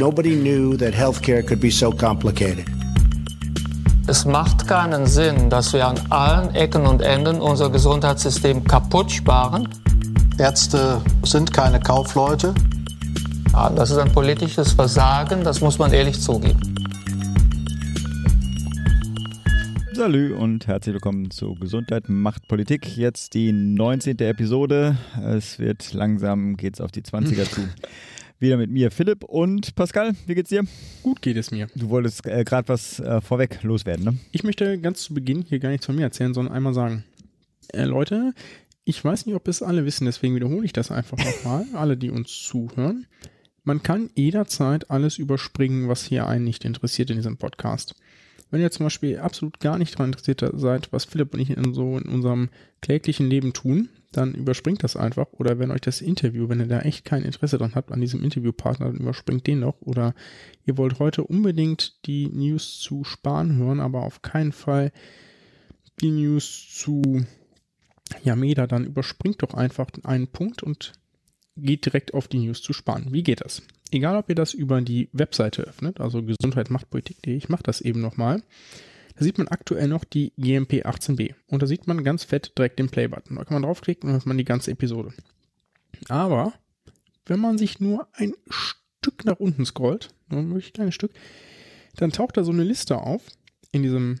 Nobody knew that healthcare could be so complicated. Es macht keinen Sinn, dass wir an allen Ecken und Enden unser Gesundheitssystem kaputt sparen. Ärzte sind keine Kaufleute. Ja, das ist ein politisches Versagen, das muss man ehrlich zugeben. Salü und herzlich willkommen zu Gesundheit macht Politik. Jetzt die 19. Episode. Es wird langsam, geht's auf die 20er zu. Wieder mit mir, Philipp und Pascal. Wie geht's dir? Gut geht es mir. Du wolltest äh, gerade was äh, vorweg loswerden, ne? Ich möchte ganz zu Beginn hier gar nichts von mir erzählen, sondern einmal sagen, äh, Leute, ich weiß nicht, ob es alle wissen, deswegen wiederhole ich das einfach nochmal, alle, die uns zuhören. Man kann jederzeit alles überspringen, was hier einen nicht interessiert in diesem Podcast. Wenn ihr zum Beispiel absolut gar nicht daran interessiert seid, was Philipp und ich in so in unserem kläglichen Leben tun, dann überspringt das einfach. Oder wenn euch das Interview, wenn ihr da echt kein Interesse dran habt an diesem Interviewpartner, dann überspringt den noch. Oder ihr wollt heute unbedingt die News zu Spahn hören, aber auf keinen Fall die News zu Yameda, dann überspringt doch einfach einen Punkt und geht direkt auf die News zu Spahn. Wie geht das? Egal, ob ihr das über die Webseite öffnet, also gesundheitmachtpolitik.de, ich mache das eben nochmal. Da sieht man aktuell noch die GMP 18b. Und da sieht man ganz fett direkt den Play-Button. Da kann man draufklicken und hört man die ganze Episode. Aber wenn man sich nur ein Stück nach unten scrollt, nur ein wirklich kleines Stück, dann taucht da so eine Liste auf in diesem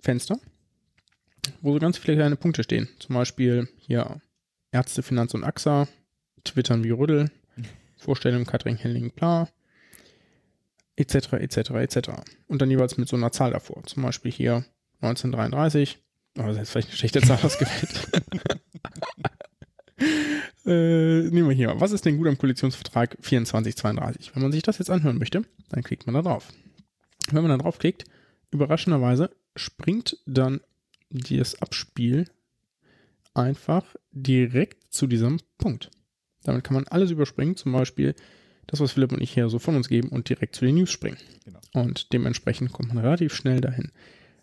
Fenster, wo so ganz viele kleine Punkte stehen. Zum Beispiel hier Ärzte, Finanz und AXA, Twittern wie Rüddel, Vorstellung Katrin Henning-Pla, etc., etc., etc. Und dann jeweils mit so einer Zahl davor. Zum Beispiel hier 1933. Oh, das ist vielleicht eine schlechte Zahl ausgewählt. äh, nehmen wir hier. Was ist denn gut am Koalitionsvertrag 2432? Wenn man sich das jetzt anhören möchte, dann klickt man da drauf. Wenn man da draufklickt, überraschenderweise springt dann das Abspiel einfach direkt zu diesem Punkt. Damit kann man alles überspringen, zum Beispiel das, was Philipp und ich hier so von uns geben und direkt zu den News springen. Genau. Und dementsprechend kommt man relativ schnell dahin.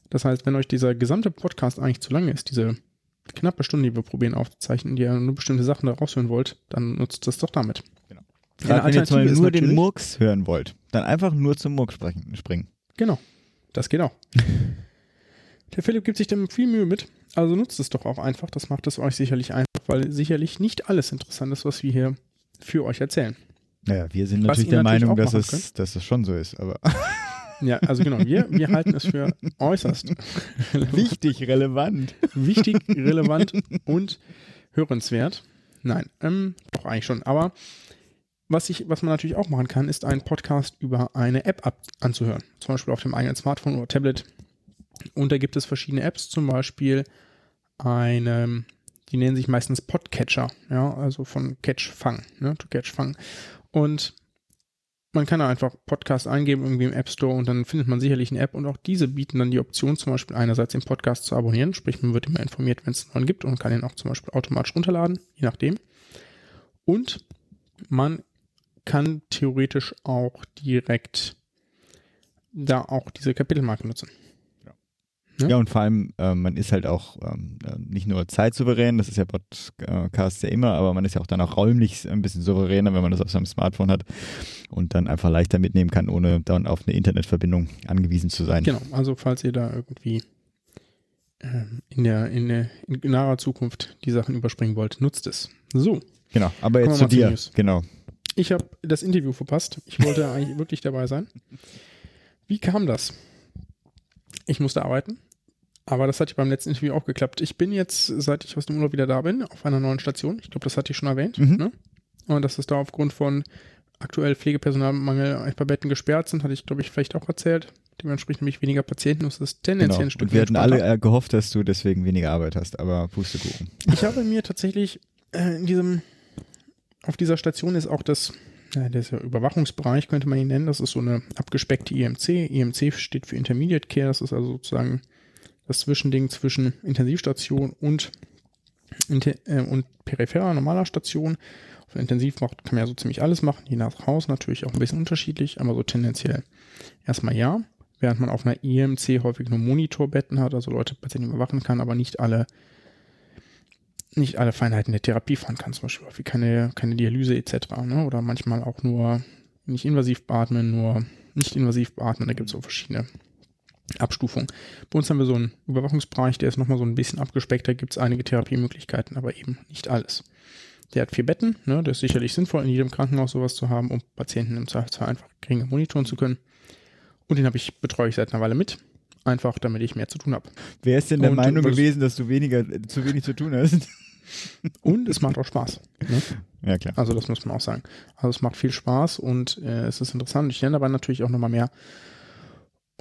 Das heißt, wenn euch dieser gesamte Podcast eigentlich zu lang ist, diese knappe Stunde, die wir probieren aufzuzeichnen, die ihr nur bestimmte Sachen da raushören wollt, dann nutzt das doch damit. Genau. Gerade wenn ihr zum Beispiel nur den Murks hören wollt, dann einfach nur zum Murks springen. Genau. Das geht auch. Der Philipp gibt sich dem viel Mühe mit. Also nutzt es doch auch einfach. Das macht es euch sicherlich einfach, weil sicherlich nicht alles interessant ist, was wir hier für euch erzählen. Naja, wir sind natürlich der natürlich Meinung, dass es, dass es schon so ist, aber. Ja, also genau, wir, wir halten es für äußerst wichtig, relevant. Wichtig, relevant und hörenswert. Nein, ähm, doch eigentlich schon. Aber was, ich, was man natürlich auch machen kann, ist einen Podcast über eine App ab, anzuhören. Zum Beispiel auf dem eigenen Smartphone oder Tablet. Und da gibt es verschiedene Apps, zum Beispiel eine, die nennen sich meistens Podcatcher, ja, also von Catch Fang, ne, to Catch Fang. Und man kann da einfach Podcast eingeben, irgendwie im App Store und dann findet man sicherlich eine App und auch diese bieten dann die Option, zum Beispiel einerseits den Podcast zu abonnieren, sprich man wird immer informiert, wenn es einen gibt und kann ihn auch zum Beispiel automatisch runterladen, je nachdem. Und man kann theoretisch auch direkt da auch diese Kapitelmarke nutzen. Ja, ja und vor allem, äh, man ist halt auch ähm, äh, nicht nur zeitsouverän, das ist ja Podcast ja immer, aber man ist ja auch dann auch räumlich ein bisschen souveräner, wenn man das auf seinem Smartphone hat und dann einfach leichter mitnehmen kann, ohne dann auf eine Internetverbindung angewiesen zu sein. Genau, also falls ihr da irgendwie äh, in, der, in der in naher Zukunft die Sachen überspringen wollt, nutzt es. So. Genau, aber jetzt zu dir. Genau. Ich habe das Interview verpasst. Ich wollte eigentlich wirklich dabei sein. Wie kam das? Ich musste arbeiten. Aber das hat ja beim letzten Interview auch geklappt. Ich bin jetzt, seit ich aus dem Urlaub wieder da bin, auf einer neuen Station. Ich glaube, das hatte ich schon erwähnt. Mhm. Ne? Und dass es da aufgrund von aktuell Pflegepersonalmangel ein paar Betten gesperrt sind, hatte ich, glaube ich, vielleicht auch erzählt. Dementsprechend nämlich weniger Patienten und es ist tendenziell genau. ein Stück Und wir hatten alle äh, gehofft, dass du deswegen weniger Arbeit hast, aber Pustekuchen. Ich habe mir tatsächlich äh, in diesem, auf dieser Station ist auch das, ja, der ist ja Überwachungsbereich, könnte man ihn nennen. Das ist so eine abgespeckte IMC. IMC steht für Intermediate Care. Das ist also sozusagen das Zwischending zwischen Intensivstation und, äh, und peripherer normaler Station. Auf der Intensiv macht, kann man ja so ziemlich alles machen, je nach Haus natürlich auch ein bisschen unterschiedlich, aber so tendenziell erstmal ja. Während man auf einer IMC häufig nur Monitorbetten hat, also Leute Patienten überwachen kann, aber nicht alle nicht alle Feinheiten der Therapie fahren kann, zum Beispiel wie keine, keine Dialyse etc. Ne? Oder manchmal auch nur nicht invasiv beatmen, nur nicht invasiv beatmen. Da gibt es so verschiedene Abstufungen. Bei uns haben wir so einen Überwachungsbereich, der ist nochmal so ein bisschen abgespeckt. Da gibt es einige Therapiemöglichkeiten, aber eben nicht alles. Der hat vier Betten, ne, das ist sicherlich sinnvoll, in jedem Krankenhaus sowas zu haben, um Patienten im Zweifelsfall einfach geringer monitoren zu können. Und den habe ich, betreue ich seit einer Weile mit. Einfach, damit ich mehr zu tun habe. Wer ist denn der Und Meinung gewesen, dass du weniger, zu wenig zu tun hast? Und es macht auch Spaß. Ne? Ja, klar. Also das muss man auch sagen. Also es macht viel Spaß und äh, es ist interessant. Ich lerne dabei natürlich auch nochmal mehr.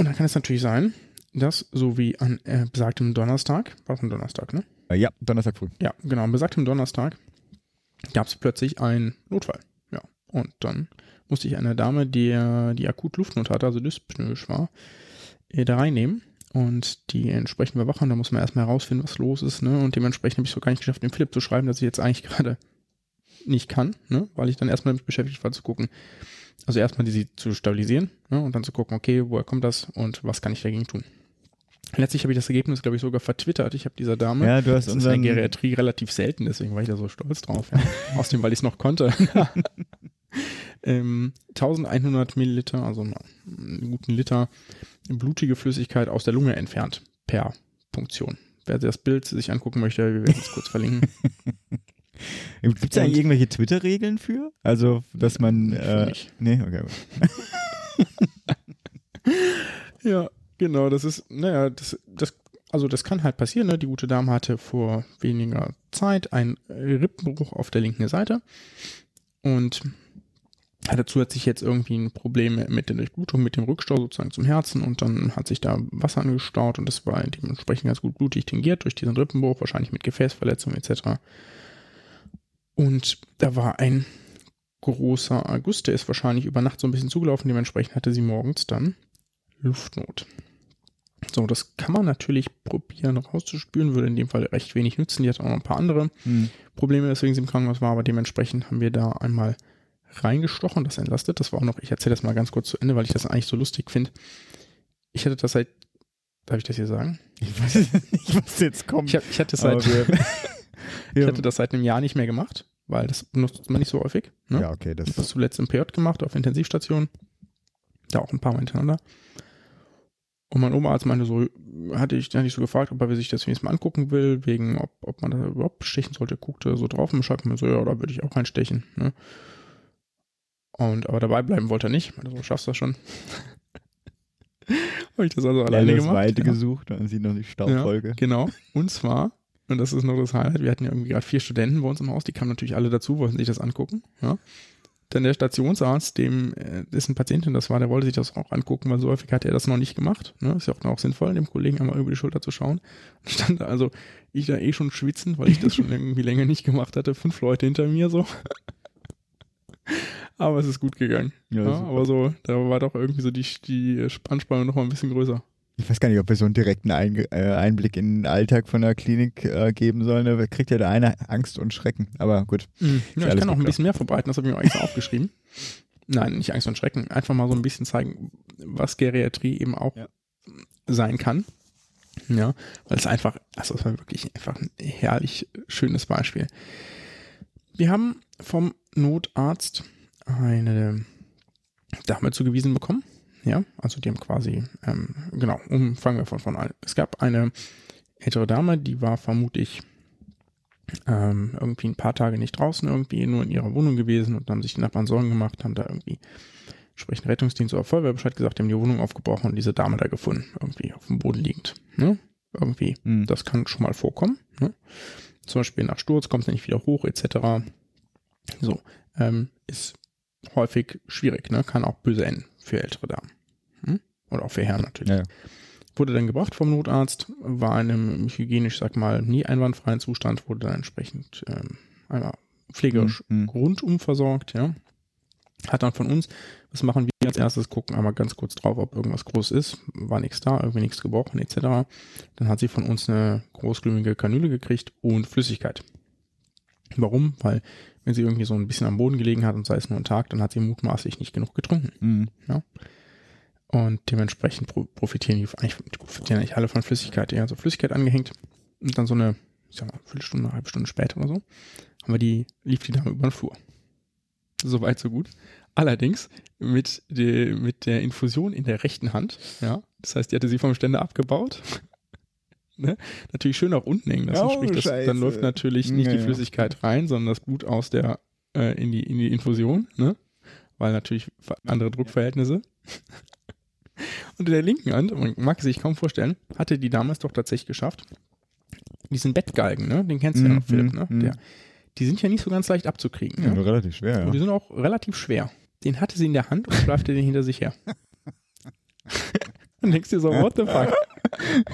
Und dann kann es natürlich sein, dass so wie an äh, besagtem Donnerstag, war es ein Donnerstag, ne? Äh, Ja, Donnerstag früh. Ja, genau, an besagtem Donnerstag gab es plötzlich einen Notfall. Ja, und dann musste ich eine Dame, die, äh, die akut Luftnot hatte, also dyspnoisch war, äh, da reinnehmen und die entsprechend überwachen. Da muss man erstmal herausfinden, was los ist. Ne? Und dementsprechend habe ich es so gar nicht geschafft, dem Philipp zu schreiben, dass ich jetzt eigentlich gerade nicht kann, ne? weil ich dann erstmal damit beschäftigt war zu gucken. Also erstmal die sie zu stabilisieren ne? und dann zu gucken, okay, woher kommt das und was kann ich dagegen tun. Letztlich habe ich das Ergebnis, glaube ich, sogar vertwittert. Ich habe dieser Dame, Ja, du hast das ist in der Geriatrie relativ selten, deswegen war ich da so stolz drauf. Ja. Außerdem, weil ich es noch konnte. ähm, 1100 Milliliter, also einen guten Liter blutige Flüssigkeit aus der Lunge entfernt per Punktion. Wer das Bild sich angucken möchte, wir werden es kurz verlinken. Gibt es da eigentlich irgendwelche Twitter-Regeln für? Also, dass man. Äh, nee, okay. Ja, genau, das ist, naja, das, das, also das kann halt passieren, ne? Die gute Dame hatte vor weniger Zeit einen Rippenbruch auf der linken Seite und hatte zusätzlich jetzt irgendwie ein Problem mit der Durchblutung, mit dem Rückstau sozusagen zum Herzen und dann hat sich da Wasser angestaut und das war dementsprechend ganz gut blutig tingiert durch diesen Rippenbruch, wahrscheinlich mit Gefäßverletzungen etc. Und da war ein großer August, der ist wahrscheinlich über Nacht so ein bisschen zugelaufen, dementsprechend hatte sie morgens dann Luftnot. So, das kann man natürlich probieren rauszuspüren, würde in dem Fall recht wenig nützen. Die hat auch noch ein paar andere Hm. Probleme, weswegen sie im Krankenhaus war, aber dementsprechend haben wir da einmal reingestochen, das entlastet. Das war auch noch, ich erzähle das mal ganz kurz zu Ende, weil ich das eigentlich so lustig finde. Ich hatte das seit, darf ich das hier sagen? Ich weiß nicht, was jetzt kommt. Ich, hab, ich hatte seit, ich hatte das seit einem Jahr nicht mehr gemacht, weil das benutzt man nicht so häufig. Ne? Ja, okay, das. Ich habe das zuletzt im PJ gemacht, auf Intensivstation. Da auch ein paar Mal hintereinander. Und mein Oberarzt meinte so, hatte ich, hatte ich so gefragt, ob er sich das wenigstens mal angucken will, wegen, ob, ob man da überhaupt stechen sollte. Guckte so drauf und schreibt mir so, ja, da würde ich auch reinstechen. Ne? Und, aber dabei bleiben wollte er nicht. Ich meinte so, schaffst du das schon? Habe ich das also Ja, alleine das gemacht. Weite ja. gesucht, dann sieht noch die Staubfolge. Ja, genau. Und zwar, und das ist noch das Highlight, wir hatten ja irgendwie gerade vier Studenten bei uns im Haus, die kamen natürlich alle dazu, wollten sich das angucken. Ja. Dann der Stationsarzt, dem, äh, dessen Patientin das war, der wollte sich das auch angucken, weil so häufig hat er das noch nicht gemacht. Ne? Ist ja auch, auch sinnvoll, dem Kollegen einmal über die Schulter zu schauen. Stand da also ich da eh schon schwitzen, weil ich das schon irgendwie länger nicht gemacht hatte. Fünf Leute hinter mir so. Aber es ist gut gegangen. Ja, Ja, aber so, da war doch irgendwie so die, die Anspannung noch mal ein bisschen größer. Ich weiß gar nicht, ob wir so einen direkten äh, Einblick in den Alltag von der Klinik äh, geben sollen. Da kriegt ja der eine Angst und Schrecken. Aber gut. Ja, alles ich kann auch ein bisschen mehr verbreiten, das habe ich mir eigentlich aufgeschrieben. Nein, nicht Angst und Schrecken. Einfach mal so ein bisschen zeigen, was Geriatrie eben auch Ja. sein kann. Ja, weil es einfach, also es war wirklich einfach ein herrlich schönes Beispiel. Wir haben vom Notarzt eine Dame zugewiesen bekommen. Ja, also die haben quasi, ähm, genau, um, fangen wir von vorne an. Es gab eine ältere Dame, die war vermutlich ähm, irgendwie ein paar Tage nicht draußen, irgendwie nur in ihrer Wohnung gewesen und haben sich die Nachbarn Sorgen gemacht, haben da irgendwie entsprechend Rettungsdienst oder Feuerwehr Bescheid gesagt, haben die Wohnung aufgebrochen und diese Dame da gefunden, irgendwie auf dem Boden liegend. Ne? Irgendwie, Hm. das kann schon mal vorkommen. Ne? Zum Beispiel nach Sturz kommt es nicht wieder hoch, etc. So, ähm, ist häufig schwierig, ne? kann auch böse enden für ältere Damen. Hm? Oder auch für Herren natürlich Ja, wurde dann gebracht vom Notarzt, war in einem hygienisch, sag mal, nie einwandfreien Zustand, wurde dann entsprechend ähm, einmal pflegerisch Mhm. rundum versorgt, ja. Hat dann von uns, was machen wir als erstes? Gucken einmal ganz kurz drauf, ob irgendwas groß ist. War nichts da, irgendwie nichts gebrochen, etc. Dann hat sie von uns eine großglühige Kanüle gekriegt und Flüssigkeit. Warum? Weil, wenn sie irgendwie so ein bisschen am Boden gelegen hat und sei es nur ein Tag, dann hat sie mutmaßlich nicht genug getrunken. Mhm. Und dementsprechend pro profitieren die eigentlich, profitieren eigentlich alle von Flüssigkeit. Ja, also Flüssigkeit angehängt und dann so eine, ich sag mal, Viertelstunde, eine halbe Stunde später oder so, haben wir die, lief die Dame über den Flur. So weit, so gut. Allerdings mit, die, mit der Infusion in der rechten Hand. Ja, das heißt, die hatte sie vom Ständer abgebaut. Ne? Natürlich schön nach unten hängen lassen. Oh, Sprich, das, dann läuft natürlich nicht die Naja. Flüssigkeit rein, sondern das Blut aus der äh, in die in die Infusion. Ne? Weil natürlich andere Druckverhältnisse. Und in der linken Hand, man mag es sich kaum vorstellen, hatte die damals doch tatsächlich geschafft, diesen Bettgalgen, ne? den kennst du ja Mhm, noch, Philipp, ne? mhm. Der, die sind ja nicht so ganz leicht abzukriegen. Ja, ne? nur relativ schwer, Und die ja. sind auch relativ schwer. Den hatte sie in der Hand und schleifte den hinter sich her. Dann denkst du dir so, what the fuck?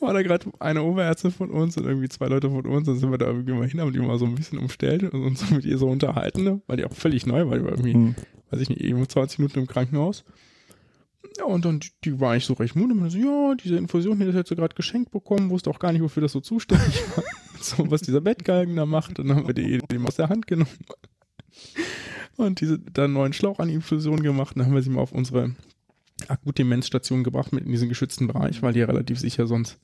War da gerade eine Oberärztin von uns und irgendwie zwei Leute von uns, dann sind wir da irgendwie mal hin, haben die mal so ein bisschen umstellt und uns so mit ihr so unterhalten, ne? weil die auch völlig neu war, die war irgendwie, Mhm. weiß ich nicht, eben 20 Minuten im Krankenhaus. Ja, und dann, die- die war eigentlich so recht mutig. Und so, ja, diese Infusion hier, das hättest du gerade geschenkt bekommen, wusste auch gar nicht, wofür das so zuständig war. so, was dieser Bettgalgen da macht. Und dann haben wir die dem aus der Hand genommen. Und diese, dann einen neuen Schlauch an die Infusion gemacht. Und dann haben wir sie mal auf unsere Akutdemenzstation gebracht mit in diesen geschützten Bereich, weil die ja relativ sicher sonst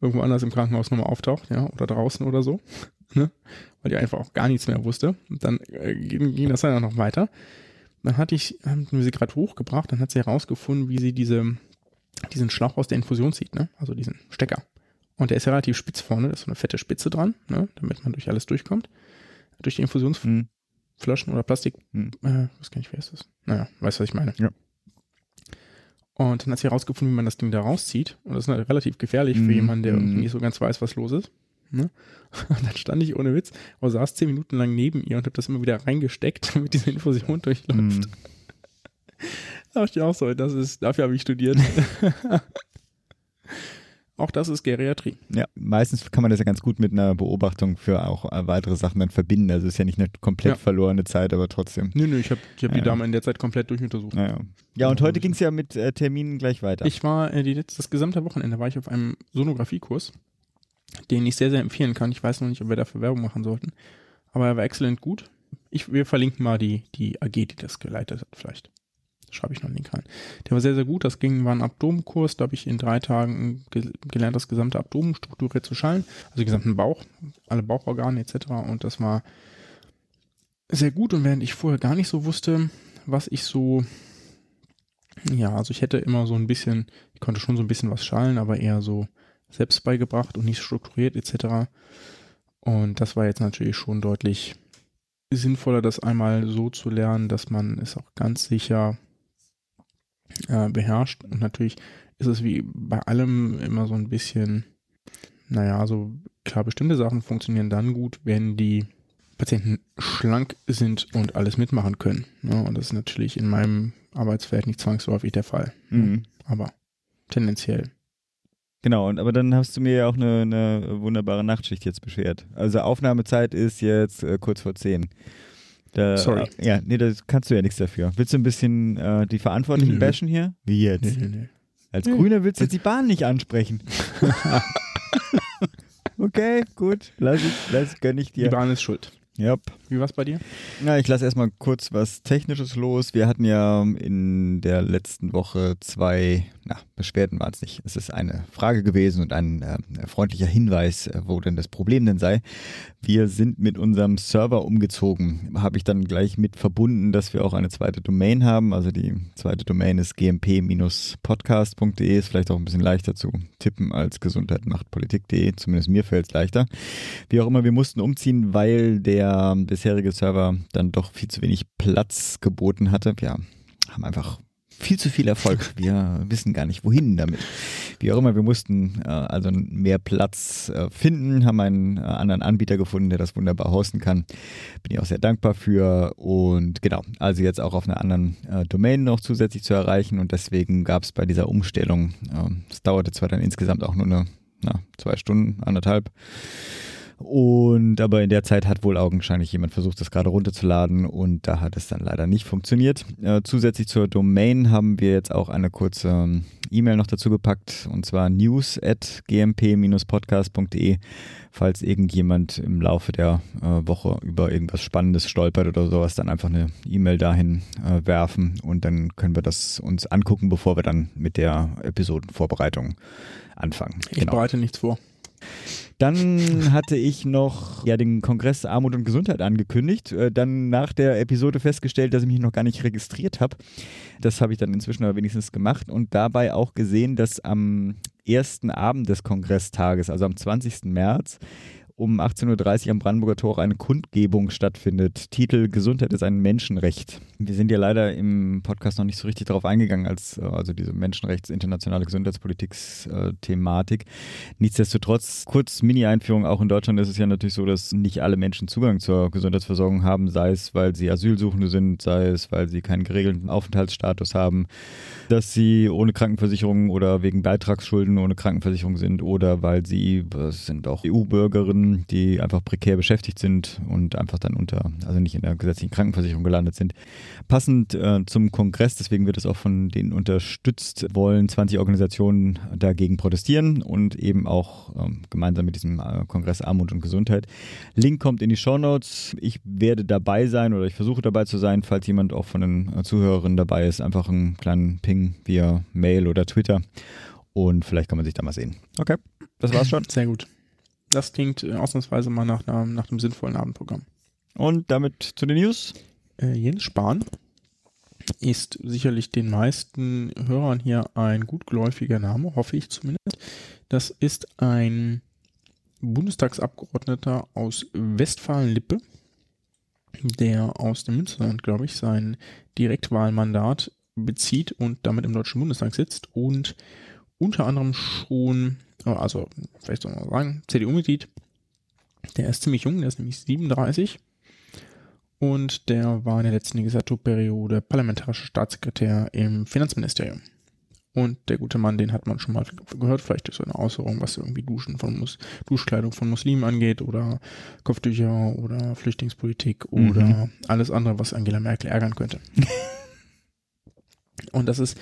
irgendwo anders im Krankenhaus nochmal auftaucht, ja, oder draußen oder so. Ne? Weil die einfach auch gar nichts mehr wusste. Und dann äh, ging, ging das dann auch noch weiter. Dann hatte ich, haben wir sie gerade hochgebracht, dann hat sie herausgefunden, wie sie diese, diesen Schlauch aus der Infusion zieht, ne? Also diesen Stecker. Und der ist ja relativ spitz vorne, da ist so eine fette Spitze dran, ne? Damit man durch alles durchkommt. Durch die Infusionsflaschen Mhm. oder Plastik, Hm. äh, weiß gar nicht, wer ist das? Naja, weißt du, was ich meine. Ja. Und dann hat sie herausgefunden, wie man das Ding da rauszieht. Und das ist halt relativ gefährlich für Mhm. jemanden, der irgendwie Mhm. nicht so ganz weiß, was los ist. Ne? Und dann stand ich ohne Witz, aber saß zehn Minuten lang neben ihr und habe das immer wieder reingesteckt, damit diese Infusion durchläuft. Mhm. Da dachte ich auch so, das ist, dafür habe ich studiert. Auch das ist Geriatrie. Ja, meistens kann man das ja ganz gut mit einer Beobachtung für auch äh, weitere Sachen dann verbinden. Also es ist ja nicht eine komplett Ja. verlorene Zeit, aber trotzdem. Nö, nö, ich habe ich hab Ja, die ja. Dame in der Zeit komplett durchuntersucht. Naja. Ja, und heute ging es ja mit äh, Terminen gleich weiter. Ich war äh, die letzte, das gesamte Wochenende war ich auf einem Sonografiekurs, den ich sehr, sehr empfehlen kann. Ich weiß noch nicht, ob wir dafür Werbung machen sollten, aber er war exzellent gut. Ich, wir verlinken mal die, die AG, die das geleitet hat, vielleicht. Schreibe ich noch einen Link rein. Der war sehr, sehr gut. Das ging, war ein Abdomenkurs. Da habe ich in drei Tagen ge gelernt, das gesamte Abdomen strukturiert zu schallen. Also den gesamten Bauch, alle Bauchorgane etc. Und das war sehr gut. Und während ich vorher gar nicht so wusste, was ich so ja, also ich hätte immer so ein bisschen, ich konnte schon so ein bisschen was schallen, aber eher so selbst beigebracht und nicht strukturiert etc. Und das war jetzt natürlich schon deutlich sinnvoller, das einmal so zu lernen, dass man es auch ganz sicher äh, beherrscht. Und natürlich ist es wie bei allem immer so ein bisschen, naja, also klar, bestimmte Sachen funktionieren dann gut, wenn die Patienten schlank sind und alles mitmachen können. Ne? Und das ist natürlich in meinem Arbeitsfeld nicht zwangsläufig der Fall. Mhm. Aber tendenziell. Genau, und aber dann hast du mir ja auch eine, eine wunderbare Nachtschicht jetzt beschert. Also Aufnahmezeit ist jetzt äh, kurz vor 10. Da, Sorry. Äh, ja, nee, da kannst du ja nichts dafür. Willst du ein bisschen äh, die Verantwortlichen Nö. bashen hier? Wie jetzt? Nee, nee. Als Nö. Grüner willst du jetzt die Bahn nicht ansprechen. okay, gut. Lass ich, lass, gönn ich Die dir. Bahn ist schuld. Yep. Wie war's bei dir? Na, ich lasse erstmal kurz was Technisches los. Wir hatten ja in der letzten Woche zwei, na, Beschwerden waren es nicht. Es ist eine Frage gewesen und ein äh, freundlicher Hinweis, äh, wo denn das Problem denn sei. Wir sind mit unserem Server umgezogen. Habe ich dann gleich mit verbunden, dass wir auch eine zweite Domain haben. Also die zweite Domain ist gmp-podcast.de. Ist vielleicht auch ein bisschen leichter zu tippen als gesundheitmachtpolitik.de. Zumindest mir fällt es leichter. Wie auch immer, wir mussten umziehen, weil der bisherige Server dann doch viel zu wenig Platz geboten hatte. Wir haben einfach viel zu viel Erfolg. Wir wissen gar nicht, wohin damit. Wie auch immer, wir mussten äh, also mehr Platz äh, finden, haben einen äh, anderen Anbieter gefunden, der das wunderbar hosten kann. Bin ich auch sehr dankbar für. Und genau, also jetzt auch auf einer anderen äh, Domain noch zusätzlich zu erreichen. Und deswegen gab es bei dieser Umstellung, ähm, es dauerte zwar dann insgesamt auch nur eine, na, zwei Stunden, anderthalb. Und aber in der Zeit hat wohl augenscheinlich jemand versucht, das gerade runterzuladen und da hat es dann leider nicht funktioniert. Äh, zusätzlich zur Domain haben wir jetzt auch eine kurze ähm, E-Mail noch dazu gepackt und zwar news at gmp-podcast.de, falls irgendjemand im Laufe der äh, Woche über irgendwas Spannendes stolpert oder sowas, dann einfach eine E-Mail dahin äh, werfen und dann können wir das uns angucken, bevor wir dann mit der Episodenvorbereitung anfangen. Ich bereite nichts vor. Dann hatte ich noch ja, den Kongress Armut und Gesundheit angekündigt. Äh, dann nach der Episode festgestellt, dass ich mich noch gar nicht registriert habe. Das habe ich dann inzwischen aber wenigstens gemacht und dabei auch gesehen, dass am ersten Abend des Kongresstages, also am 20. März, um 18.30 Uhr am Brandenburger Tor eine Kundgebung stattfindet. Titel Gesundheit ist ein Menschenrecht. Wir sind ja leider im Podcast noch nicht so richtig darauf eingegangen, als äh, also diese Menschenrechts-, internationale Gesundheitspolitik-Thematik. Nichtsdestotrotz, kurz Mini-Einführung, auch in Deutschland ist es ja natürlich so, dass nicht alle Menschen Zugang zur Gesundheitsversorgung haben, sei es, weil sie Asylsuchende sind, sei es, weil sie keinen geregelten Aufenthaltsstatus haben, dass sie ohne Krankenversicherung oder wegen Beitragsschulden ohne Krankenversicherung sind oder weil sie, das sind auch EU-Bürgerinnen, die einfach prekär beschäftigt sind und einfach dann unter, also nicht in der gesetzlichen Krankenversicherung gelandet sind. Passend äh, zum Kongress, deswegen wird es auch von denen unterstützt, wollen 20 Organisationen dagegen protestieren und eben auch ähm, gemeinsam mit diesem äh, Kongress Armut und Gesundheit. Link kommt in die Show Notes. Ich werde dabei sein oder ich versuche dabei zu sein, falls jemand auch von den äh, Zuhörerinnen dabei ist, einfach einen kleinen Ping via Mail oder Twitter und vielleicht kann man sich da mal sehen. Okay, das war's schon. Sehr gut. Das klingt äh, ausnahmsweise mal nach, einer, nach einem sinnvollen Abendprogramm. Und damit zu den News. Äh, Jens Spahn ist sicherlich den meisten Hörern hier ein gutgeläufiger Name, hoffe ich zumindest. Das ist ein Bundestagsabgeordneter aus Westfalen-Lippe, der aus dem Münsterland, glaube ich, sein Direktwahlmandat bezieht und damit im Deutschen Bundestag sitzt und unter anderem schon also vielleicht soll man sagen, CDU-Mitglied. Der ist ziemlich jung, der ist nämlich 37 und der war in der letzten Legislaturperiode parlamentarischer Staatssekretär im Finanzministerium. Und der gute Mann, den hat man schon mal gehört, vielleicht durch so eine Äußerung, was irgendwie Duschen von Mus Duschkleidung von Muslimen angeht oder Kopftücher oder Flüchtlingspolitik mhm. oder alles andere, was Angela Merkel ärgern könnte. Und das ist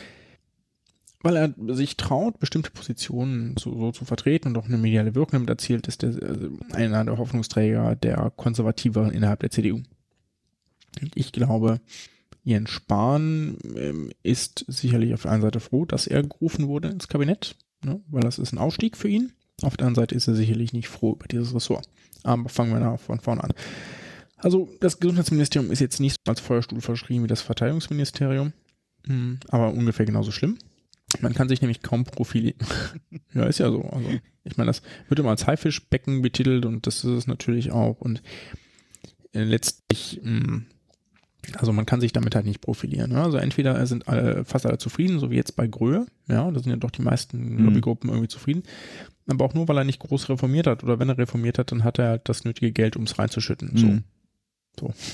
weil er sich traut, bestimmte Positionen so, so zu vertreten und auch eine mediale Wirkung damit erzielt, ist er also einer der Hoffnungsträger der Konservativeren innerhalb der CDU. Und ich glaube, Jens Spahn ähm, ist sicherlich auf der einen Seite froh, dass er gerufen wurde ins Kabinett, ne, weil das ist ein Aufstieg für ihn. Auf der anderen Seite ist er sicherlich nicht froh über dieses Ressort. Aber fangen wir da von vorne an. Also das Gesundheitsministerium ist jetzt nicht als Feuerstuhl verschrieben wie das Verteidigungsministerium, hm, aber ungefähr genauso schlimm. Man kann sich nämlich kaum profilieren. ja, ist ja so. Also, ich meine, das wird immer als Haifischbecken betitelt und das ist es natürlich auch. Und äh, letztlich, mh, hm, also man kann sich damit halt nicht profilieren. Ne? Also entweder sind alle, fast alle zufrieden, so wie jetzt bei Gröhe, ja, da sind ja doch die meisten mhm. Lobbygruppen irgendwie zufrieden. Aber auch nur, weil er nicht groß reformiert hat. Oder wenn er reformiert hat, dann hat er halt das nötige Geld, um es reinzuschütten. Mhm. So. So.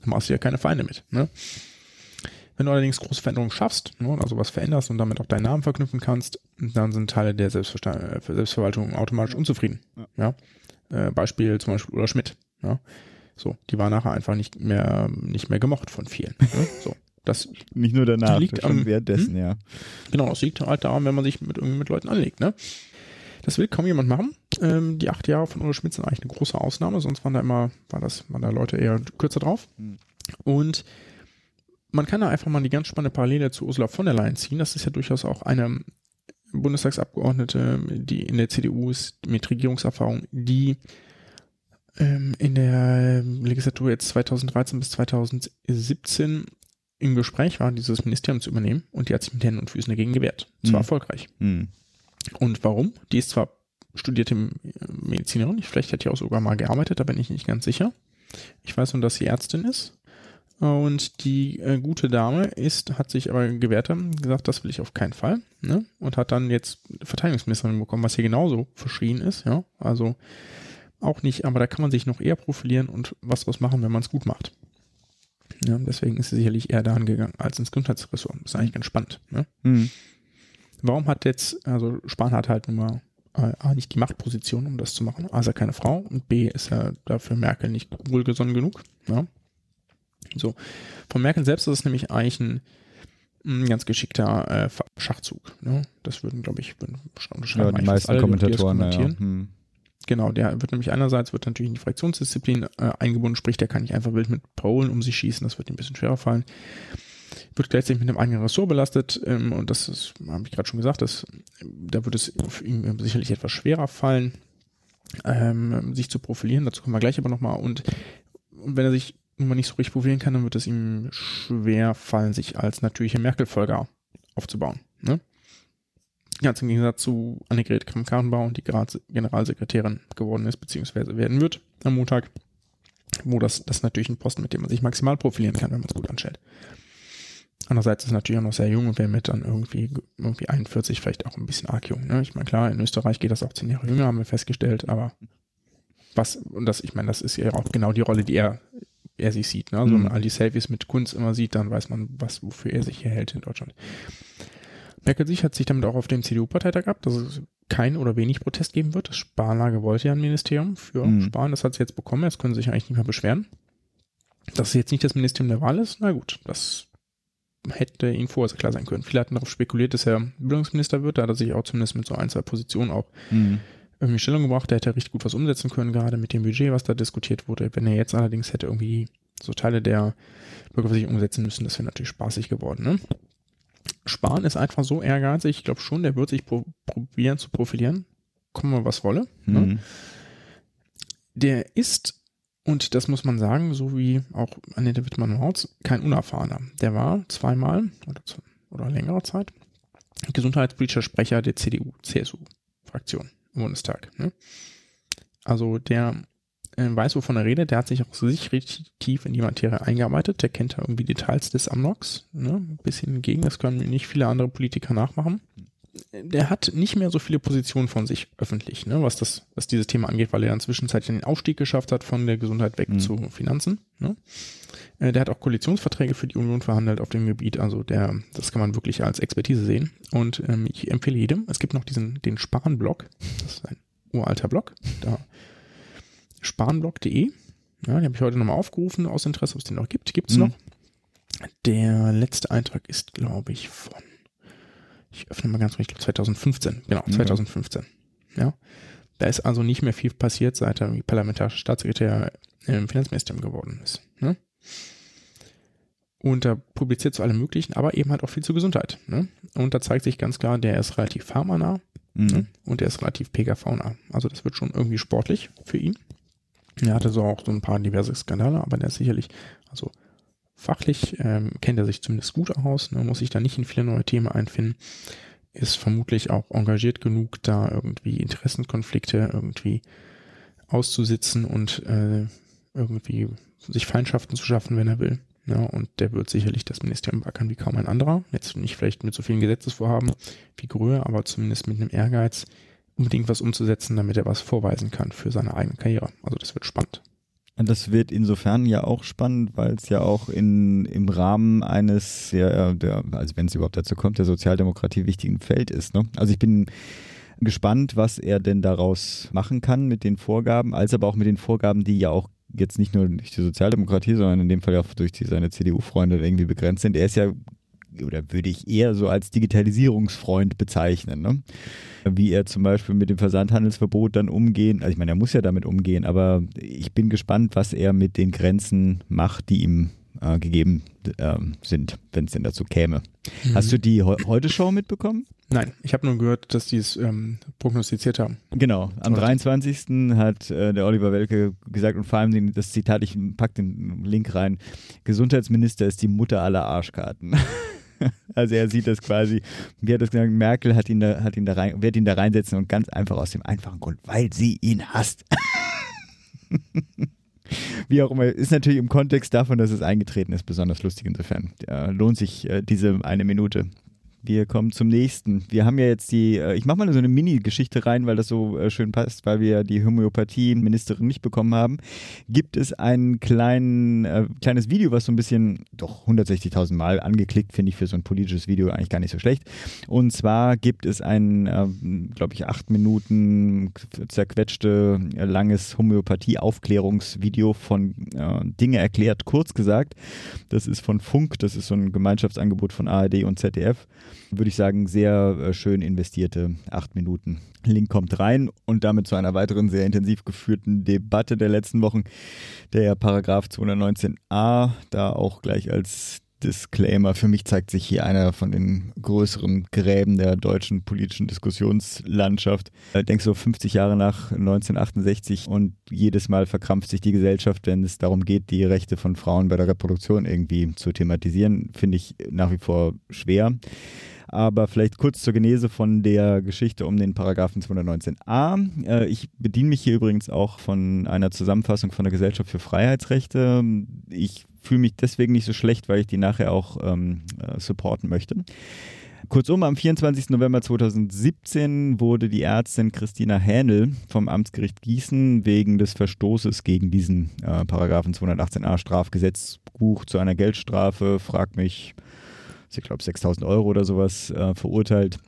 Da machst du ja keine Feinde mit. Ne? Wenn du allerdings große Veränderungen schaffst, ne, also was veränderst und damit auch deinen Namen verknüpfen kannst, dann sind Teile der Selbstver Selbstverwaltung automatisch unzufrieden. Ja. ja? Äh, Beispiel zum Beispiel Ulla Schmidt. Ja? So, die war nachher einfach nicht mehr, nicht mehr gemocht von vielen. Ne? So. Das nicht nur danach, liegt am währenddessen, hm? ja. Genau, das liegt halt daran, wenn man sich mit, mit Leuten anlegt, ne? Das will kaum jemand machen. Ähm, die acht Jahre von Ulla Schmidt sind eigentlich eine große Ausnahme, sonst waren da immer, war das, waren da Leute eher kürzer drauf. Hm. Und man kann da einfach mal die ganz spannende Parallele zu Ursula von der Leyen ziehen. Das ist ja durchaus auch eine Bundestagsabgeordnete, die in der CDU ist, mit Regierungserfahrung, die ähm, in der Legislatur jetzt 2013 bis 2017 im Gespräch war, dieses Ministerium zu übernehmen und die hat sich mit Händen und Füßen dagegen gewehrt. Zwar mhm. erfolgreich. Mhm. Und warum? Die ist zwar studierte Medizinerin, vielleicht hat die auch sogar mal gearbeitet, da bin ich nicht ganz sicher. Ich weiß nur, dass sie Ärztin ist und die äh, gute Dame ist, hat sich aber gewehrt, gesagt, das will ich auf keinen Fall. Ne? Und hat dann jetzt Verteidigungsministerin bekommen, was hier genauso verschrien ist. Ja, also auch nicht, aber da kann man sich noch eher profilieren und was draus machen, wenn man es gut macht. Ja, deswegen ist sie sicherlich eher dahin gegangen als ins Gesundheitsressort. Das ist eigentlich ganz spannend. Ne? Mhm. Warum hat jetzt, also Spahn hat halt nun mal äh, A, nicht die Machtposition, um das zu machen. A, ist er keine Frau und B, ist er dafür Merkel nicht wohlgesonnen genug. Ja? So. Von Merkel selbst ist es nämlich eigentlich ein, ein ganz geschickter äh, Schachzug. Ne? Das würden, glaube ich, würden ja, die meisten alle, Kommentatoren ja. Hm. Genau, der wird nämlich einerseits wird natürlich in die Fraktionsdisziplin äh, eingebunden, sprich, der kann nicht einfach wild mit Parolen um sich schießen, das wird ihm ein bisschen schwerer fallen. Wird gleichzeitig mit einem eigenen Ressort belastet ähm, und das habe ich gerade schon gesagt, das, da wird es ihm sicherlich etwas schwerer fallen, ähm, sich zu profilieren. Dazu kommen wir gleich aber nochmal. Und, und wenn er sich mal nicht so richtig profilieren kann, dann wird es ihm schwer fallen, sich als natürlicher Merkel-Folger aufzubauen. Ne? Ganz im Gegensatz zu Annegret Kramp-Karrenbauer, die gerade Generalsekretärin geworden ist, beziehungsweise werden wird am Montag, wo das, das natürlich ein Posten, mit dem man sich maximal profilieren kann, wenn man es gut anstellt. Andererseits ist natürlich auch noch sehr jung und wer mit dann irgendwie, irgendwie 41 vielleicht auch ein bisschen arg jung. Ne? Ich meine, klar, in Österreich geht das auch zehn Jahre jünger, haben wir festgestellt, aber was, und das, ich meine, das ist ja auch genau die Rolle, die er, er sich sieht. Ne? Also, wenn man all die Selfies mit Kunst immer sieht, dann weiß man, was, wofür er sich hier hält in Deutschland. Merkel sich hat sich damit auch auf dem CDU-Parteitag gehabt, dass es kein oder wenig Protest geben wird. Das Sparlager wollte ja ein Ministerium für Mhm. Sparen, das hat sie jetzt bekommen, jetzt können sie sich eigentlich nicht mehr beschweren. Dass es jetzt nicht das Ministerium der Wahl ist, na gut, das hätte ihnen vorher klar sein können. Viele hatten darauf spekuliert, dass er Bildungsminister wird, da hat er sich auch zumindest mit so ein, zwei Positionen auch Mhm. Irgendwie Stellung gebracht, der hätte richtig gut was umsetzen können, gerade mit dem Budget, was da diskutiert wurde. Wenn er jetzt allerdings hätte irgendwie so Teile der Bürgerversicherung umsetzen müssen, das wäre natürlich spaßig geworden. Ne? Spahn ist einfach so ehrgeizig, ich glaube schon, der wird sich pro probieren zu profilieren, kommen wir was wolle. Ne? Mhm. Der ist, und das muss man sagen, so wie auch Annette Wittmann-Mautz, kein Unerfahrener. Der war zweimal oder, oder längere Zeit gesundheitspolitischer Sprecher der CDU-CSU-Fraktion im Bundestag. Ne? Also der äh, weiß, wovon er redet, der hat sich auch sich richtig tief in die Materie eingearbeitet, der kennt da irgendwie Details des Amnox, ne? ein bisschen hingegen, das können nicht viele andere Politiker nachmachen. Der hat nicht mehr so viele Positionen von sich öffentlich, ne? was, das, was dieses Thema angeht, weil er inzwischen Zeit den Aufstieg geschafft hat von der Gesundheit weg Mhm. zu Finanzen. Ne? Äh, Der hat auch Koalitionsverträge für die Union verhandelt auf dem Gebiet, also der, das kann man wirklich als Expertise sehen. Und ähm, ich empfehle jedem, es gibt noch diesen, den Spahn-Blog, das ist ein uralter Blog, da spanblog.de. Ja, den habe ich heute nochmal aufgerufen, aus Interesse, ob es den noch gibt. Gibt es Mhm. noch. Der letzte Eintrag ist, glaube ich, von, ich öffne mal ganz ruhig, ich glaube 2015. Genau, Mhm. 2015. Ja. Da ist also nicht mehr viel passiert, seit er parlamentarischer Staatssekretär im Finanzministerium geworden ist. Ne? Und da publiziert zu allem Möglichen, aber eben halt auch viel zur Gesundheit. Ne? Und da zeigt sich ganz klar, der ist relativ pharmanah Mhm. Ne? Und er ist relativ PKV-nah. Also das wird schon irgendwie sportlich für ihn. Er hatte so auch so ein paar diverse Skandale, aber der ist sicherlich, also fachlich ähm, kennt er sich zumindest gut aus, ne? muss sich da nicht in viele neue Themen einfinden, ist vermutlich auch engagiert genug, da irgendwie Interessenkonflikte irgendwie auszusitzen und äh, irgendwie sich Feindschaften zu schaffen, wenn er will. Ja, und der wird sicherlich das Ministerium backern wie kaum ein anderer. Jetzt nicht vielleicht mit so vielen Gesetzesvorhaben wie Gröhe, aber zumindest mit einem Ehrgeiz, unbedingt was umzusetzen, damit er was vorweisen kann für seine eigene Karriere. Also das wird spannend. Das wird insofern ja auch spannend, weil es ja auch in, im Rahmen eines, der, der also wenn es überhaupt dazu kommt, der Sozialdemokratie wichtigen Feld ist. Ne? Also ich bin gespannt, was er denn daraus machen kann mit den Vorgaben, als aber auch mit den Vorgaben, die ja auch jetzt nicht nur durch die Sozialdemokratie, sondern in dem Fall auch durch die, seine CDU-Freunde irgendwie begrenzt sind. Er ist ja, oder würde ich eher so als Digitalisierungsfreund bezeichnen. Ne? Wie er zum Beispiel mit dem Versandhandelsverbot dann umgehen, also ich meine, er muss ja damit umgehen, aber ich bin gespannt, was er mit den Grenzen macht, die ihm äh, gegeben ähm, sind, wenn es denn dazu käme. Hast du die Heu- Heute-Show mitbekommen? Nein, ich habe nur gehört, dass die es ähm, prognostiziert haben. Genau, am 23. hat äh, der Oliver Welke gesagt und vor allem den, das Zitat, ich pack den Link rein, Gesundheitsminister ist die Mutter aller Arschkarten. also er sieht das quasi, wie hat das gesagt, Merkel hat ihn da, hat ihn da rein, wird ihn da reinsetzen und ganz einfach aus dem einfachen Grund, weil sie ihn hasst. Wie auch immer, ist natürlich im Kontext davon, dass es eingetreten ist, besonders lustig insofern. Äh, lohnt sich äh, diese eine Minute. Wir kommen zum nächsten. Wir haben ja jetzt die, äh, ich mache mal so eine Mini-Geschichte rein, weil das so äh, schön passt, weil wir die Homöopathie-Ministerin nicht bekommen haben. Gibt es ein kleinen, äh, kleines Video, was so ein bisschen, doch 160.000 Mal angeklickt, finde ich für so ein politisches Video eigentlich gar nicht so schlecht. Und zwar gibt es ein, äh, glaube ich, acht Minuten zerquetschte, äh, langes Homöopathie-Aufklärungsvideo von äh, Dinge erklärt, kurz gesagt. Das ist von Funk, das ist so ein Gemeinschaftsangebot von ARD und ZDF würde ich sagen, sehr äh, schön investierte acht Minuten. Link kommt rein und damit zu einer weiteren sehr intensiv geführten Debatte der letzten Wochen. Der Paragraph 219a, da auch gleich als Disclaimer. Für mich zeigt sich hier einer von den größeren Gräben der deutschen politischen Diskussionslandschaft. Ich denke so 50 Jahre nach 1968 und jedes Mal verkrampft sich die Gesellschaft, wenn es darum geht, die Rechte von Frauen bei der Reproduktion irgendwie zu thematisieren, finde ich nach wie vor schwer. Aber vielleicht kurz zur Genese von der Geschichte um den Paragraphen 219a. Äh, ich bediene mich hier übrigens auch von einer Zusammenfassung von der Gesellschaft für Freiheitsrechte. Ich fühle mich deswegen nicht so schlecht, weil ich die nachher auch ähm, äh, supporten möchte. Kurzum, am 24. November 2017 wurde die Ärztin Christina Hähnel vom Amtsgericht Gießen wegen des Verstoßes gegen diesen äh, Paragraphen 218a Strafgesetzbuch zu einer Geldstrafe, frag mich, ich glaube 6000 Euro oder sowas, äh, verurteilt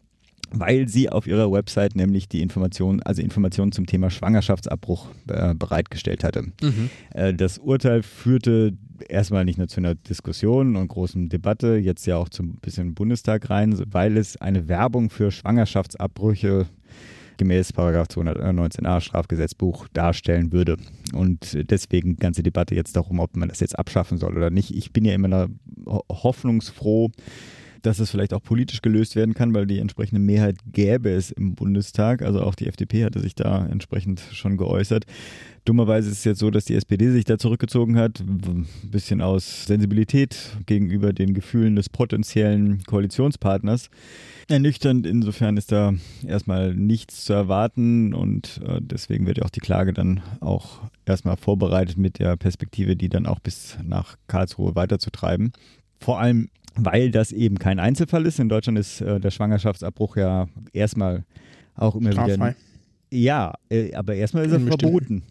weil sie auf ihrer Website nämlich die Informationen, also Informationen zum Thema Schwangerschaftsabbruch äh, bereitgestellt hatte. Mhm. Äh, das Urteil führte erstmal nicht nur zu einer Diskussion und großen Debatte, jetzt ja auch zum bisschen Bundestag rein, weil es eine Werbung für Schwangerschaftsabbrüche gemäß 219a Strafgesetzbuch darstellen würde. Und deswegen die ganze Debatte jetzt darum, ob man das jetzt abschaffen soll oder nicht. Ich bin ja immer hoffnungsfroh, dass es vielleicht auch politisch gelöst werden kann, weil die entsprechende Mehrheit gäbe es im Bundestag. Also auch die FDP hatte sich da entsprechend schon geäußert. Dummerweise ist es jetzt so, dass die SPD sich da zurückgezogen hat, ein bisschen aus Sensibilität gegenüber den Gefühlen des potenziellen Koalitionspartners. Ernüchternd, insofern ist da erstmal nichts zu erwarten und äh, deswegen wird ja auch die Klage dann auch erstmal vorbereitet mit der Perspektive, die dann auch bis nach Karlsruhe weiterzutreiben. Vor allem weil das eben kein Einzelfall ist. In Deutschland ist äh, der Schwangerschaftsabbruch ja erstmal auch immer Straffrei. wieder. Ja, äh, aber erstmal ist er verboten.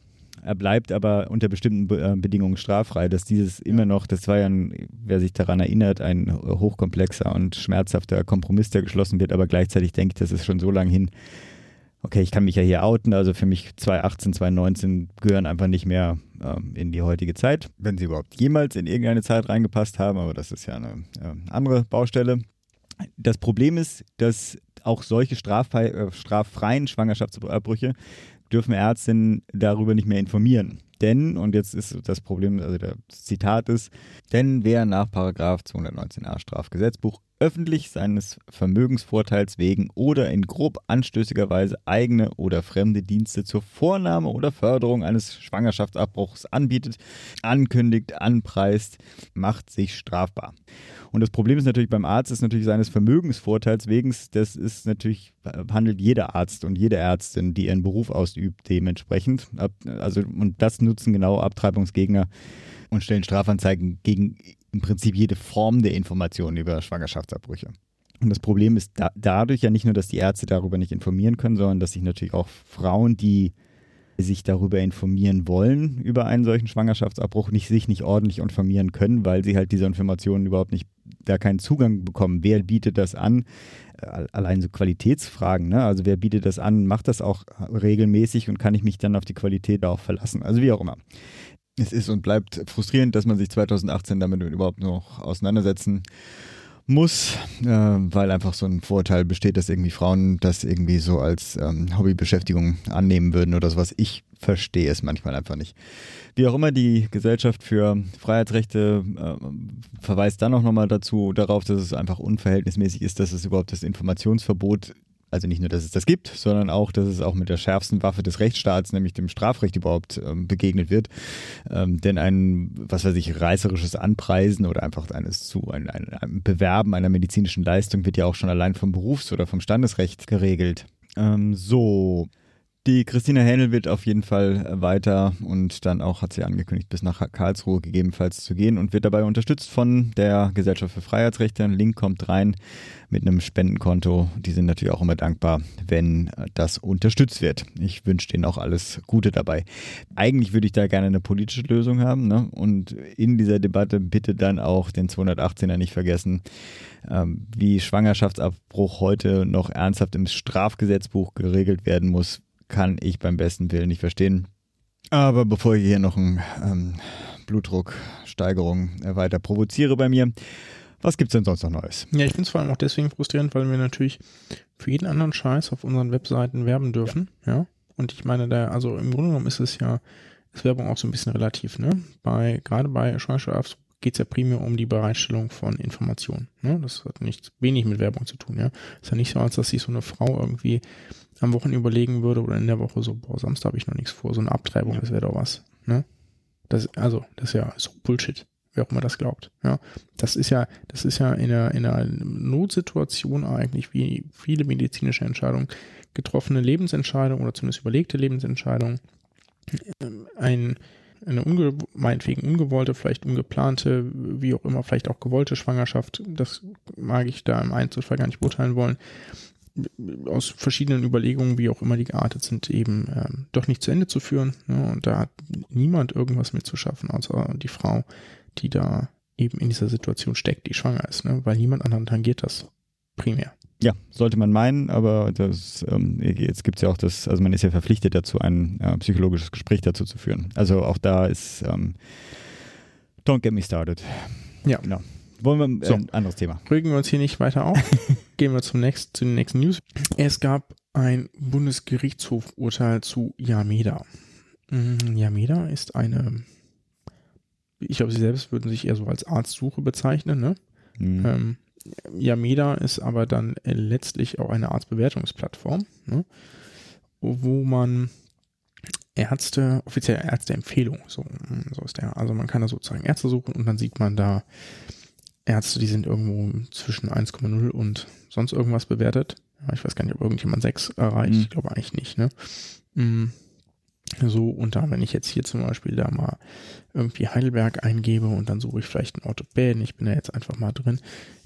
Er bleibt aber unter bestimmten Be äh, Bedingungen straffrei. Dass dieses immer noch, das war ja, ein, wer sich daran erinnert, ein hochkomplexer und schmerzhafter Kompromiss, der geschlossen wird, aber gleichzeitig denke ich, das ist schon so lange hin, okay, ich kann mich ja hier outen, also für mich 2018, 2019 gehören einfach nicht mehr ähm, in die heutige Zeit, wenn sie überhaupt jemals in irgendeine Zeit reingepasst haben, aber das ist ja eine äh, andere Baustelle. Das Problem ist, dass auch solche straffrei, äh, straffreien Schwangerschaftsabbrüche dürfen Ärztinnen darüber nicht mehr informieren. Denn, und jetzt ist das Problem, also das Zitat ist, denn wer nach Paragraph 219a Strafgesetzbuch öffentlich seines Vermögensvorteils wegen oder in grob anstößiger Weise eigene oder fremde Dienste zur Vornahme oder Förderung eines Schwangerschaftsabbruchs anbietet, ankündigt, anpreist, macht sich strafbar. Und das Problem ist natürlich beim Arzt, ist natürlich seines Vermögensvorteils wegen, das ist natürlich, handelt jeder Arzt und jede Ärztin, die ihren Beruf ausübt, dementsprechend. Also, und das nutzen genau Abtreibungsgegner und stellen Strafanzeigen gegen im Prinzip jede Form der Informationen über Schwangerschaftsabbrüche. Und das Problem ist da, dadurch ja nicht nur, dass die Ärzte darüber nicht informieren können, sondern dass sich natürlich auch Frauen, die sich darüber informieren wollen, über einen solchen Schwangerschaftsabbruch, nicht, sich nicht ordentlich informieren können, weil sie halt diese Informationen überhaupt nicht, da keinen Zugang bekommen. Wer bietet das an? Allein so Qualitätsfragen, ne? Also wer bietet das an, macht das auch regelmäßig und kann ich mich dann auf die Qualität auch verlassen? Also wie auch immer es ist und bleibt frustrierend, dass man sich 2018 damit überhaupt noch auseinandersetzen muss, äh, weil einfach so ein Vorteil besteht, dass irgendwie Frauen das irgendwie so als ähm, Hobbybeschäftigung annehmen würden oder sowas. Ich verstehe es manchmal einfach nicht. Wie auch immer, die Gesellschaft für Freiheitsrechte äh, verweist dann auch nochmal dazu, darauf, dass es einfach unverhältnismäßig ist, dass es überhaupt das Informationsverbot also nicht nur, dass es das gibt, sondern auch, dass es auch mit der schärfsten Waffe des Rechtsstaats, nämlich dem Strafrecht überhaupt ähm, begegnet wird. Ähm, denn ein, was weiß ich, reißerisches Anpreisen oder einfach eines zu, ein, ein, ein, Bewerben einer medizinischen Leistung wird ja auch schon allein vom Berufs- oder vom Standesrecht geregelt. Ähm, so, die Christina Hähnel wird auf jeden Fall weiter und dann auch hat sie angekündigt, bis nach Karlsruhe gegebenenfalls zu gehen und wird dabei unterstützt von der Gesellschaft für Freiheitsrechte. Ein Link kommt rein mit einem Spendenkonto. Die sind natürlich auch immer dankbar, wenn das unterstützt wird. Ich wünsche denen auch alles Gute dabei. Eigentlich würde ich da gerne eine politische Lösung haben ne? und in dieser Debatte bitte dann auch den 218er nicht vergessen, ähm, wie Schwangerschaftsabbruch heute noch ernsthaft im Strafgesetzbuch geregelt werden muss kann ich beim besten Willen nicht verstehen. Aber bevor ich hier noch eine ähm, Blutdrucksteigerung äh, weiter provoziere bei mir, was gibt es denn sonst noch Neues? Ja, ich finde es vor allem auch deswegen frustrierend, weil wir natürlich für jeden anderen Scheiß auf unseren Webseiten werben dürfen. Ja. ja? Und ich meine, da, also im Grunde genommen ist es ja, ist Werbung auch so ein bisschen relativ, ne? Bei, gerade bei Schwangerschaftsabbruch geht es ja primär um die Bereitstellung von Informationen. Ne? Das hat nichts wenig mit Werbung zu tun. Ja, ist ja nicht so, als dass sich so eine Frau irgendwie am Wochenende überlegen würde oder in der Woche so, boah, Samstag habe ich noch nichts vor, so eine Abtreibung, ja. das wäre doch was. Ne? Das, also, das ist ja so Bullshit, wer auch immer das glaubt. Ja, das ist ja, das ist ja in einer, in einer Notsituation eigentlich wie viele medizinische Entscheidungen, getroffene Lebensentscheidungen oder zumindest überlegte Lebensentscheidungen, ähm, ein eine unge meinetwegen ungewollte, vielleicht ungeplante, wie auch immer, vielleicht auch gewollte Schwangerschaft, das mag ich da im Einzelfall gar nicht beurteilen wollen, aus verschiedenen Überlegungen, wie auch immer die geartet sind, eben ähm, doch nicht zu Ende zu führen. Ne? Und da hat niemand irgendwas mitzuschaffen, außer die Frau, die da eben in dieser Situation steckt, die schwanger ist, ne? weil niemand anderen tangiert das primär. Ja, sollte man meinen, aber das, ähm, jetzt gibt es ja auch das, also man ist ja verpflichtet dazu, ein äh, psychologisches Gespräch dazu zu führen. Also auch da ist, ähm, don't get me started. Ja. Genau. Wollen wir so. ein anderes Thema? Rügen wir uns hier nicht weiter auf. Gehen wir zum nächsten, zu den nächsten News. Es gab ein Bundesgerichtshofurteil zu Yameda. Mm, Yameda ist eine, ich glaube, sie selbst würden sich eher so als Arztsuche bezeichnen, ne? Mhm. Ähm, Yameda ist aber dann letztlich auch eine Arztbewertungsplattform, ne? wo man Ärzte, offizielle Ärzteempfehlung, so, so ist der. Also man kann da sozusagen Ärzte suchen und dann sieht man da Ärzte, die sind irgendwo zwischen 1,0 und sonst irgendwas bewertet. Ich weiß gar nicht, ob irgendjemand 6 erreicht. Mhm. Ich glaube eigentlich nicht, ne? Mm. So, und da, wenn ich jetzt hier zum Beispiel da mal irgendwie Heidelberg eingebe und dann suche ich vielleicht einen Orthopäden, ich bin da jetzt einfach mal drin,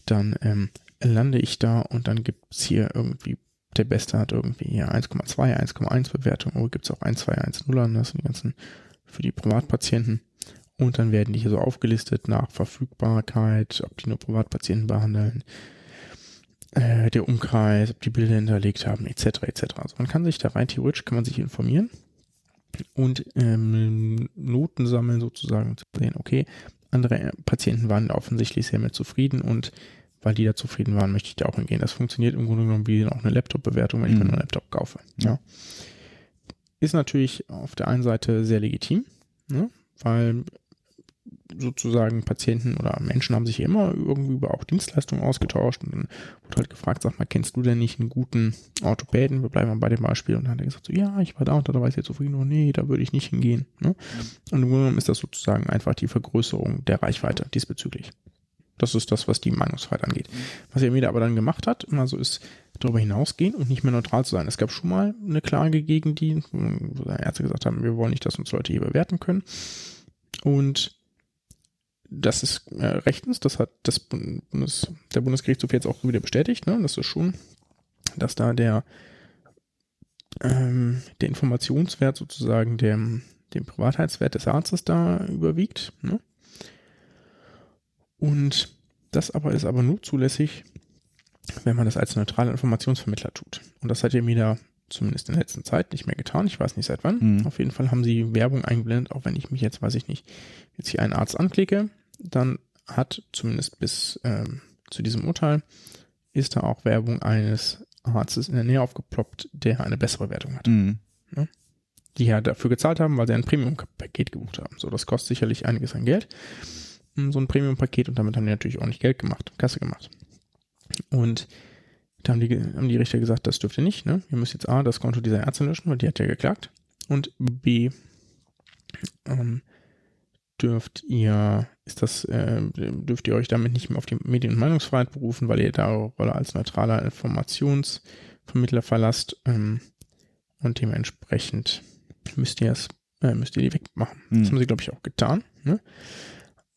dann ähm, lande ich da und dann gibt es hier irgendwie, der Beste hat irgendwie hier 1,2, 1,1 Bewertung, oh, gibt es auch 1, 2, 1, 0 das sind die ganzen für die Privatpatienten. Und dann werden die hier so aufgelistet nach Verfügbarkeit, ob die nur Privatpatienten behandeln, äh, der Umkreis, ob die Bilder hinterlegt haben, etc. etc. Also man kann sich da rein theoretisch, kann man sich informieren und ähm, Noten sammeln sozusagen, zu sehen, okay, andere Patienten waren offensichtlich sehr mit zufrieden und weil die da zufrieden waren, möchte ich da auch hingehen. Das funktioniert im Grunde genommen wie auch eine Laptop-Bewertung, wenn ich mir mhm. einen Laptop kaufe. Ja. Ist natürlich auf der einen Seite sehr legitim, ne? weil sozusagen Patienten oder Menschen haben sich immer irgendwie über auch Dienstleistungen ausgetauscht und dann wurde halt gefragt, sag mal, kennst du denn nicht einen guten Orthopäden? Wir bleiben mal bei dem Beispiel und dann hat er gesagt, so, ja, ich war da und da war ich jetzt zufrieden, oh nee, da würde ich nicht hingehen. Ne? Und im Grunde genommen ist das sozusagen einfach die Vergrößerung der Reichweite diesbezüglich. Das ist das, was die Meinungsfreiheit angeht. Was er mir aber dann gemacht hat, also ist darüber hinausgehen und nicht mehr neutral zu sein. Es gab schon mal eine Klage gegen die, wo Ärzte gesagt haben, wir wollen nicht, dass uns Leute hier bewerten können. Und das ist äh, rechtens, das hat das Bundes, der Bundesgerichtshof jetzt auch wieder bestätigt, ne? Das ist schon, dass da der, ähm, der Informationswert sozusagen dem, dem Privatheitswert des Arztes da überwiegt. Ne? Und das aber ist aber nur zulässig, wenn man das als neutraler Informationsvermittler tut. Und das hat ja wieder zumindest in der letzten Zeit nicht mehr getan. Ich weiß nicht seit wann. Mhm. Auf jeden Fall haben sie Werbung eingeblendet, auch wenn ich mich jetzt, weiß ich nicht, jetzt hier einen Arzt anklicke, dann hat zumindest bis ähm, zu diesem Urteil ist da auch Werbung eines Arztes in der Nähe aufgeploppt, der eine bessere Wertung hat. Mhm. Ja? Die ja dafür gezahlt haben, weil sie ein Premium-Paket gebucht haben. So, das kostet sicherlich einiges an Geld. Hm, so ein Premium-Paket und damit haben die natürlich auch nicht Geld gemacht, Kasse gemacht. Und da haben die, haben die Richter gesagt, das dürft ihr nicht, ne? Ihr müsst jetzt A, das Konto dieser Ärzte löschen, weil die hat ja geklagt. Und B, ähm, dürft ihr, ist das, äh, dürft ihr euch damit nicht mehr auf die Medien- und Meinungsfreiheit berufen, weil ihr da eure Rolle als neutraler Informationsvermittler verlasst ähm, und dementsprechend müsst ihr es, äh, müsst ihr die wegmachen. Mhm. Das haben sie, glaube ich, auch getan. Ne?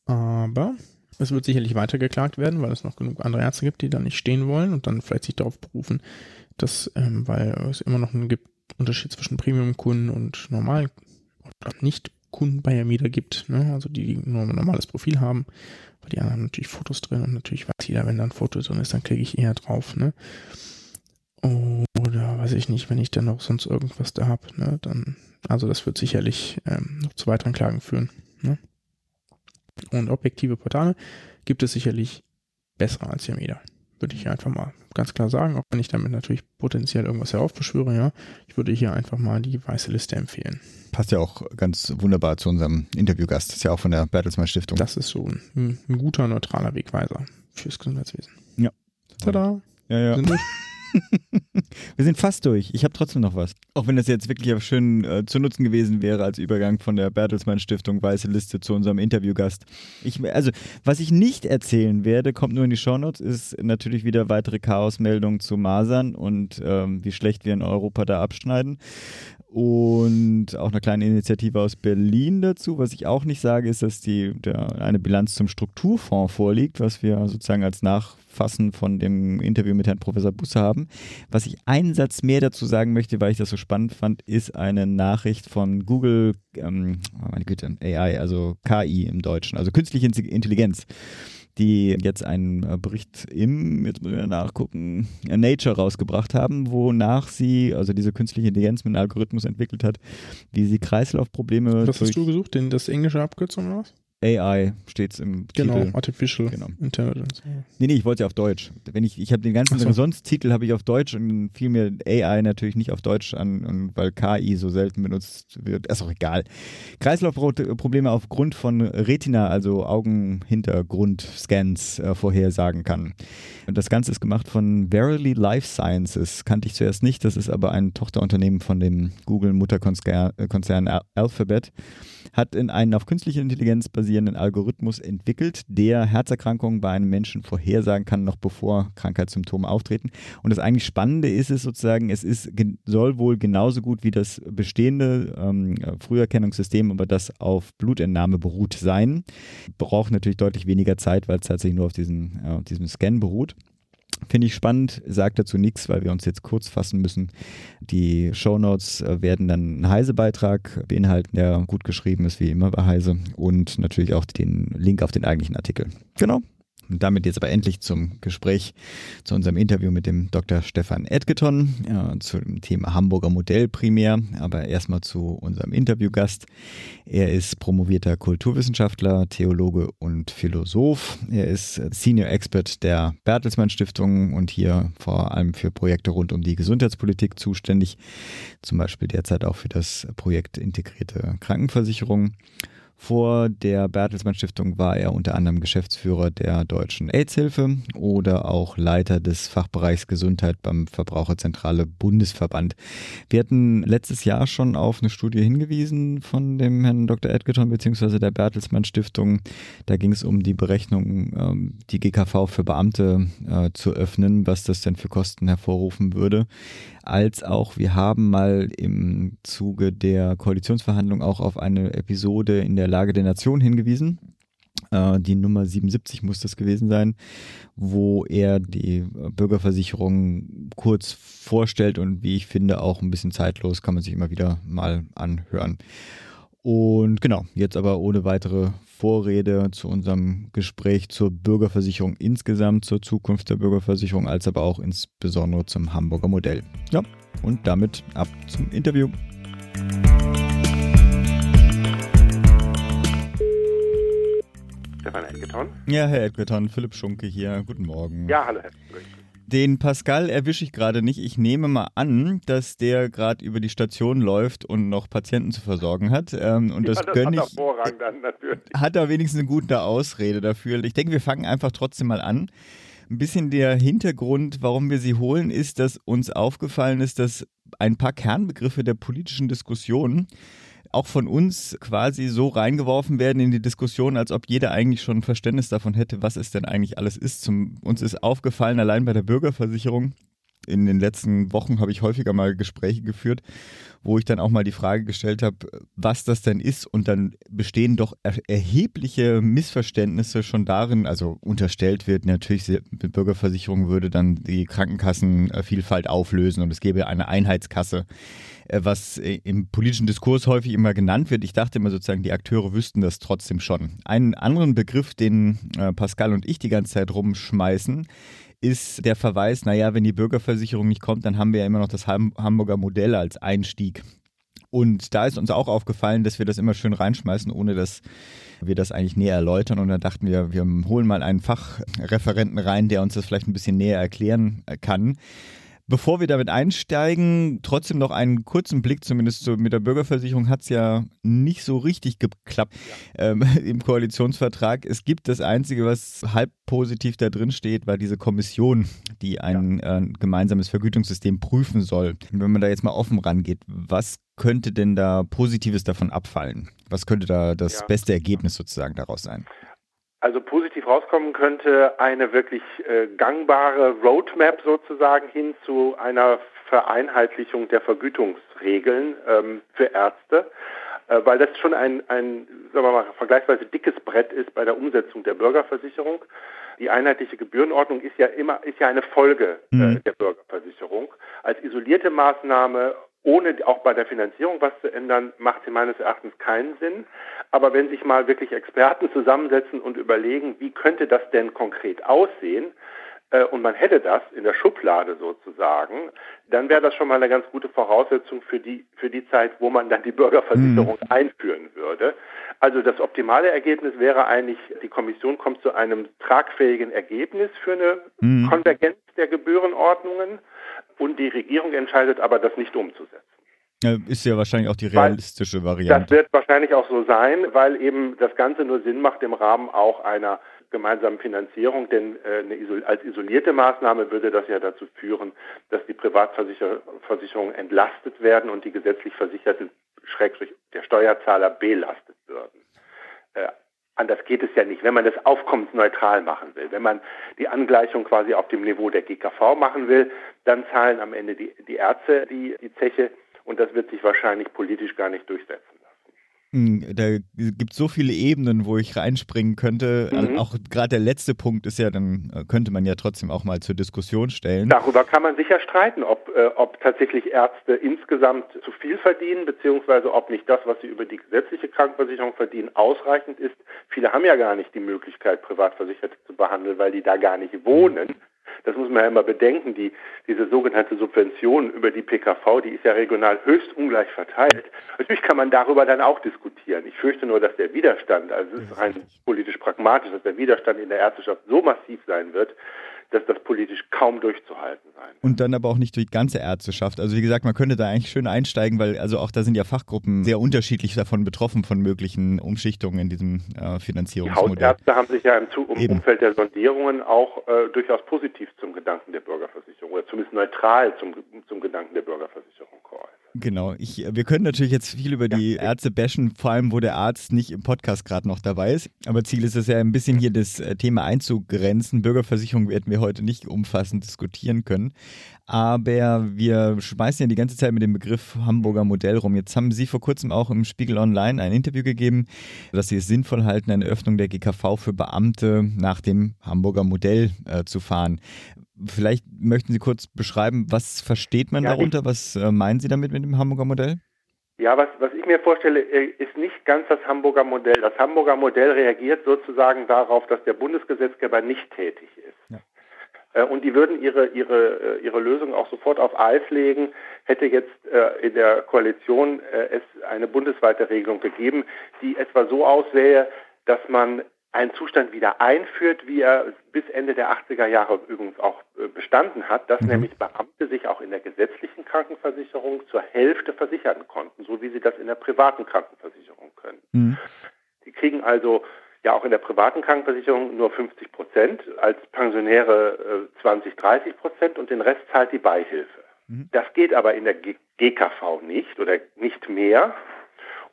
Aber es wird sicherlich weitergeklagt werden, weil es noch genug andere Ärzte gibt, die da nicht stehen wollen und dann vielleicht sich darauf berufen, dass, ähm, weil es immer noch einen gibt, Unterschied zwischen Premium-Kunden und normalen oder nicht Kunden bei Yameda gibt, ne? also die, die nur ein normales Profil haben, weil die anderen haben natürlich Fotos drin und natürlich weiß jeder, wenn da ein Foto drin ist, dann klicke ich eher drauf, ne? Oder weiß ich nicht, wenn ich dann noch sonst irgendwas da habe, ne? Dann, also das wird sicherlich ähm, noch zu weiteren Klagen führen. Ne? Und objektive Portale gibt es sicherlich besser als Yameda. Würde ich hier einfach mal ganz klar sagen, auch wenn ich damit natürlich potenziell irgendwas heraufbeschwöre, ja. Ich würde hier einfach mal die weiße Liste empfehlen. Passt ja auch ganz wunderbar zu unserem Interviewgast. Das ist ja auch von der Bertelsmann Stiftung. Das ist so ein, ein guter, neutraler Wegweiser fürs Gesundheitswesen. Ja. Tada. Ja, ja. Wir sind fast durch. Ich habe trotzdem noch was. Auch wenn das jetzt wirklich schön äh, zu nutzen gewesen wäre als Übergang von der Bertelsmann Stiftung Weiße Liste zu unserem Interviewgast. Ich, also, was ich nicht erzählen werde, kommt nur in die Shownotes, ist natürlich wieder weitere Chaosmeldungen zu Masern und ähm, wie schlecht wir in Europa da abschneiden. Und auch eine kleine Initiative aus Berlin dazu. Was ich auch nicht sage, ist, dass die, der, eine Bilanz zum Strukturfonds vorliegt, was wir sozusagen als Nachfassen von dem Interview mit Herrn Professor Busse haben. Was ich einen Satz mehr dazu sagen möchte, weil ich das so spannend fand, ist eine Nachricht von Google, ähm, oh meine Güte, AI, also KI im Deutschen, also künstliche Intelligenz die jetzt einen äh, Bericht im, jetzt muss ich nachgucken, äh, Nature rausgebracht haben, wonach sie, also diese künstliche Intelligenz mit einem Algorithmus entwickelt hat, wie sie Kreislaufprobleme. Was hast du gesucht? Den, das englische Abkürzung oder was? AI steht es im Genau, Titel. Artificial Genau. Intelligence. Nee, nee, ich wollte ja auf Deutsch. Wenn ich, ich habe den ganzen so. Resonanztitel habe ich auf Deutsch und fiel mir AI natürlich nicht auf Deutsch an, und weil KI so selten benutzt wird. Ist auch egal. Kreislaufprobleme aufgrund von Retina, also Augenhintergrundscans, äh, vorhersagen kann. Und das Ganze ist gemacht von Verily Life Sciences. Kannte ich zuerst nicht. Das ist aber ein Tochterunternehmen von dem Google-Mutterkonzern äh, Alphabet hat in einen auf künstliche Intelligenz basierenden Algorithmus entwickelt, der Herzerkrankungen bei einem Menschen vorhersagen kann, noch bevor Krankheitssymptome auftreten. Und das eigentlich Spannende ist es sozusagen, es ist, soll wohl genauso gut wie das bestehende ähm, Früherkennungssystem, aber das auf Blutentnahme beruht sein. Braucht natürlich deutlich weniger Zeit, weil es tatsächlich nur auf diesen, äh, auf diesem Scan beruht. Finde ich spannend, sagt dazu nichts, weil wir uns jetzt kurz fassen müssen. Die Shownotes äh, werden dann einen Heise-Beitrag beinhalten, der gut geschrieben ist, wie immer bei Heise, und natürlich auch den Link auf den eigentlichen Artikel. Genau. Und damit jetzt aber endlich zum Gespräch, zu unserem Interview mit dem Dr. Stefan Edgeton, ja, zu dem Thema Hamburger Modell primär, aber erstmal zu unserem Interviewgast. Er ist promovierter Kulturwissenschaftler, Theologe und Philosoph. Er ist Senior Expert der Bertelsmann Stiftung und hier vor allem für Projekte rund um die Gesundheitspolitik zuständig, zum Beispiel derzeit auch für das Projekt Integrierte Krankenversicherung. Vor der Bertelsmann Stiftung war er unter anderem Geschäftsführer der Deutschen AIDS-Hilfe oder auch Leiter des Fachbereichs Gesundheit beim Verbraucherzentrale Bundesverband. Wir hatten letztes Jahr schon auf eine Studie hingewiesen von dem Herrn Dr. Edgerton bzw. der Bertelsmann Stiftung. Da ging es um die Berechnung, ähm, die GKV für Beamte äh, zu öffnen, was das denn für Kosten hervorrufen würde als auch wir haben mal im Zuge der Koalitionsverhandlung auch auf eine Episode in der Lage der Nation hingewiesen. Äh, Die Nummer 77 muss das gewesen sein, wo er die Bürgerversicherung kurz vorstellt und wie ich finde auch ein bisschen zeitlos, kann man sich immer wieder mal anhören. Und genau, jetzt aber ohne weitere Vorrede zu unserem Gespräch zur Bürgerversicherung insgesamt, zur Zukunft der Bürgerversicherung, als aber auch insbesondere zum Hamburger Modell. Ja, und damit ab zum Interview. Stefan Elgeton. Ja, Herr Edgerton, Philipp Schunke hier. Guten Morgen. Ja, hallo Herr. Den Pascal erwische ich gerade nicht. Ich nehme mal an, dass der gerade über die Station läuft und noch Patienten zu versorgen hat. Ähm, und das ja, das gönne hat ich. Vorrang dann natürlich. hat er wenigstens eine gute Ausrede dafür. Ich denke, wir fangen einfach trotzdem mal an. Ein bisschen der Hintergrund, warum wir sie holen, ist, dass uns aufgefallen ist, dass ein paar Kernbegriffe der politischen Diskussion auch von uns quasi so reingeworfen werden in die Diskussion, als ob jeder eigentlich schon ein Verständnis davon hätte, was es denn eigentlich alles ist. Zum, uns ist aufgefallen, allein bei der Bürgerversicherung, in den letzten Wochen habe ich häufiger mal Gespräche geführt, wo ich dann auch mal die Frage gestellt habe, was das denn ist. Und dann bestehen doch er erhebliche Missverständnisse schon darin, also unterstellt wird, natürlich, mit Bürgerversicherung würde dann die Krankenkassenvielfalt auflösen und es gäbe eine Einheitskasse, äh, was äh, im politischen Diskurs häufig immer genannt wird. Ich dachte immer sozusagen, die Akteure wüssten das trotzdem schon. Einen anderen Begriff, den äh, Pascal und ich die ganze Zeit rumschmeißen, ist der Verweis, naja, wenn die Bürgerversicherung nicht kommt, dann haben wir ja immer noch das Ham Hamburger Modell als Einstieg. Und da ist uns auch aufgefallen, dass wir das immer schön reinschmeißen, ohne das wir das eigentlich näher erläutern und dann dachten wir, wir holen mal einen Fachreferenten rein, der uns das vielleicht ein bisschen näher erklären kann. Bevor wir damit einsteigen, trotzdem noch einen kurzen Blick, zumindest so mit der Bürgerversicherung hat es ja nicht so richtig geklappt ja. ähm, im Koalitionsvertrag. Es gibt das Einzige, was halb positiv da drin steht, war diese Kommission, die ein ja. äh, gemeinsames Vergütungssystem prüfen soll. Wenn man da jetzt mal offen rangeht, was könnte denn da Positives davon abfallen? Was könnte da das ja. beste Ergebnis sozusagen daraus sein? Also positiv rauskommen könnte eine wirklich äh, gangbare Roadmap sozusagen hin zu einer Vereinheitlichung der Vergütungsregeln ähm, für Ärzte, äh, weil das schon ein, ein sagen wir mal, vergleichsweise dickes Brett ist bei der Umsetzung der Bürgerversicherung. Die einheitliche Gebührenordnung ist ja immer ist ja eine Folge äh, mhm. der Bürgerversicherung. Als isolierte Maßnahme ohne auch bei der Finanzierung was zu ändern, macht sie meines Erachtens keinen Sinn. Aber wenn sich mal wirklich Experten zusammensetzen und überlegen, wie könnte das denn konkret aussehen, äh, und man hätte das in der Schublade sozusagen, dann wäre das schon mal eine ganz gute Voraussetzung für die, für die Zeit, wo man dann die Bürgerversicherung mhm. einführen würde. Also das optimale Ergebnis wäre eigentlich, die Kommission kommt zu einem tragfähigen Ergebnis für eine mhm. Konvergenz der Gebührenordnungen und die Regierung entscheidet aber, das nicht umzusetzen. Ist ja wahrscheinlich auch die realistische weil Variante. Das wird wahrscheinlich auch so sein, weil eben das Ganze nur Sinn macht im Rahmen auch einer gemeinsamen Finanzierung, denn äh, als isolierte Maßnahme würde das ja dazu führen, dass die Privatversicherungen entlastet werden und die gesetzlich Versicherten, Schrägstrich der Steuerzahler, belastet würden. Äh, Anders geht es ja nicht, wenn man das aufkommensneutral machen will. Wenn man die Angleichung quasi auf dem Niveau der GKV machen will, dann zahlen am Ende die, die Ärzte die, die Zeche und das wird sich wahrscheinlich politisch gar nicht durchsetzen. Da gibt es so viele Ebenen, wo ich reinspringen könnte. Mhm. Also auch gerade der letzte Punkt ist ja, dann äh, könnte man ja trotzdem auch mal zur Diskussion stellen. Darüber kann man sicher streiten, ob, äh, ob tatsächlich Ärzte insgesamt zu viel verdienen, beziehungsweise ob nicht das, was sie über die gesetzliche Krankenversicherung verdienen, ausreichend ist. Viele haben ja gar nicht die Möglichkeit, Privatversicherte zu behandeln, weil die da gar nicht wohnen. Das muss man ja immer bedenken. Die, diese sogenannte Subvention über die PKV, die ist ja regional höchst ungleich verteilt. Natürlich kann man darüber dann auch diskutieren. Ich fürchte nur, dass der Widerstand, also es ist rein politisch pragmatisch, dass der Widerstand in der Ärzteschaft so massiv sein wird, dass das politisch kaum durchzuhalten sein. Und dann aber auch nicht durch die ganze Ärzteschaft. Also wie gesagt, man könnte da eigentlich schön einsteigen, weil also auch da sind ja Fachgruppen sehr unterschiedlich davon betroffen von möglichen Umschichtungen in diesem äh, Finanzierungsmodell. Die Hausärzte haben sich ja im, im Umfeld der Sondierungen auch äh, durchaus positiv zum Gedanken der Bürgerversicherung oder zumindest neutral zum, zum Gedanken der Bürgerversicherung geäußert. Genau. Ich, wir können natürlich jetzt viel über die Ärzte bashen, vor allem wo der Arzt nicht im Podcast gerade noch dabei ist. Aber Ziel ist es ja ein bisschen hier das äh, Thema einzugrenzen. Bürgerversicherung werden wir heute nicht umfassend diskutieren können. Aber wir schmeißen ja die ganze Zeit mit dem Begriff Hamburger Modell rum. Jetzt haben Sie vor kurzem auch im Spiegel Online ein Interview gegeben, dass Sie es sinnvoll halten, eine Öffnung der GKV für Beamte nach dem Hamburger Modell äh, zu fahren. Vielleicht möchten Sie kurz beschreiben, was versteht man ja, darunter? Was äh, meinen Sie damit mit dem Hamburger Modell? Ja, was, was ich mir vorstelle, äh, ist nicht ganz das Hamburger Modell. Das Hamburger Modell reagiert sozusagen darauf, dass der Bundesgesetzgeber nicht tätig ist. Ja. Äh, und die würden ihre, ihre, ihre Lösung auch sofort auf Eis legen, hätte jetzt in der Koalition es eine bundesweite Regelung gegeben, die etwa so aussähe, dass man einen Zustand wieder einführt, wie er bis Ende der 80er Jahre übrigens auch äh, bestanden hat, dass mhm. nämlich Beamte sich auch in der gesetzlichen Krankenversicherung zur Hälfte versichern konnten, so wie sie das in der privaten Krankenversicherung können. Mhm. Die kriegen also ja auch in der privaten Krankenversicherung nur 50 Prozent, als Pensionäre 20, äh, 30 Prozent und den Rest zahlt die Beihilfe. Mhm. Das geht aber in der GKV nicht oder nicht mehr.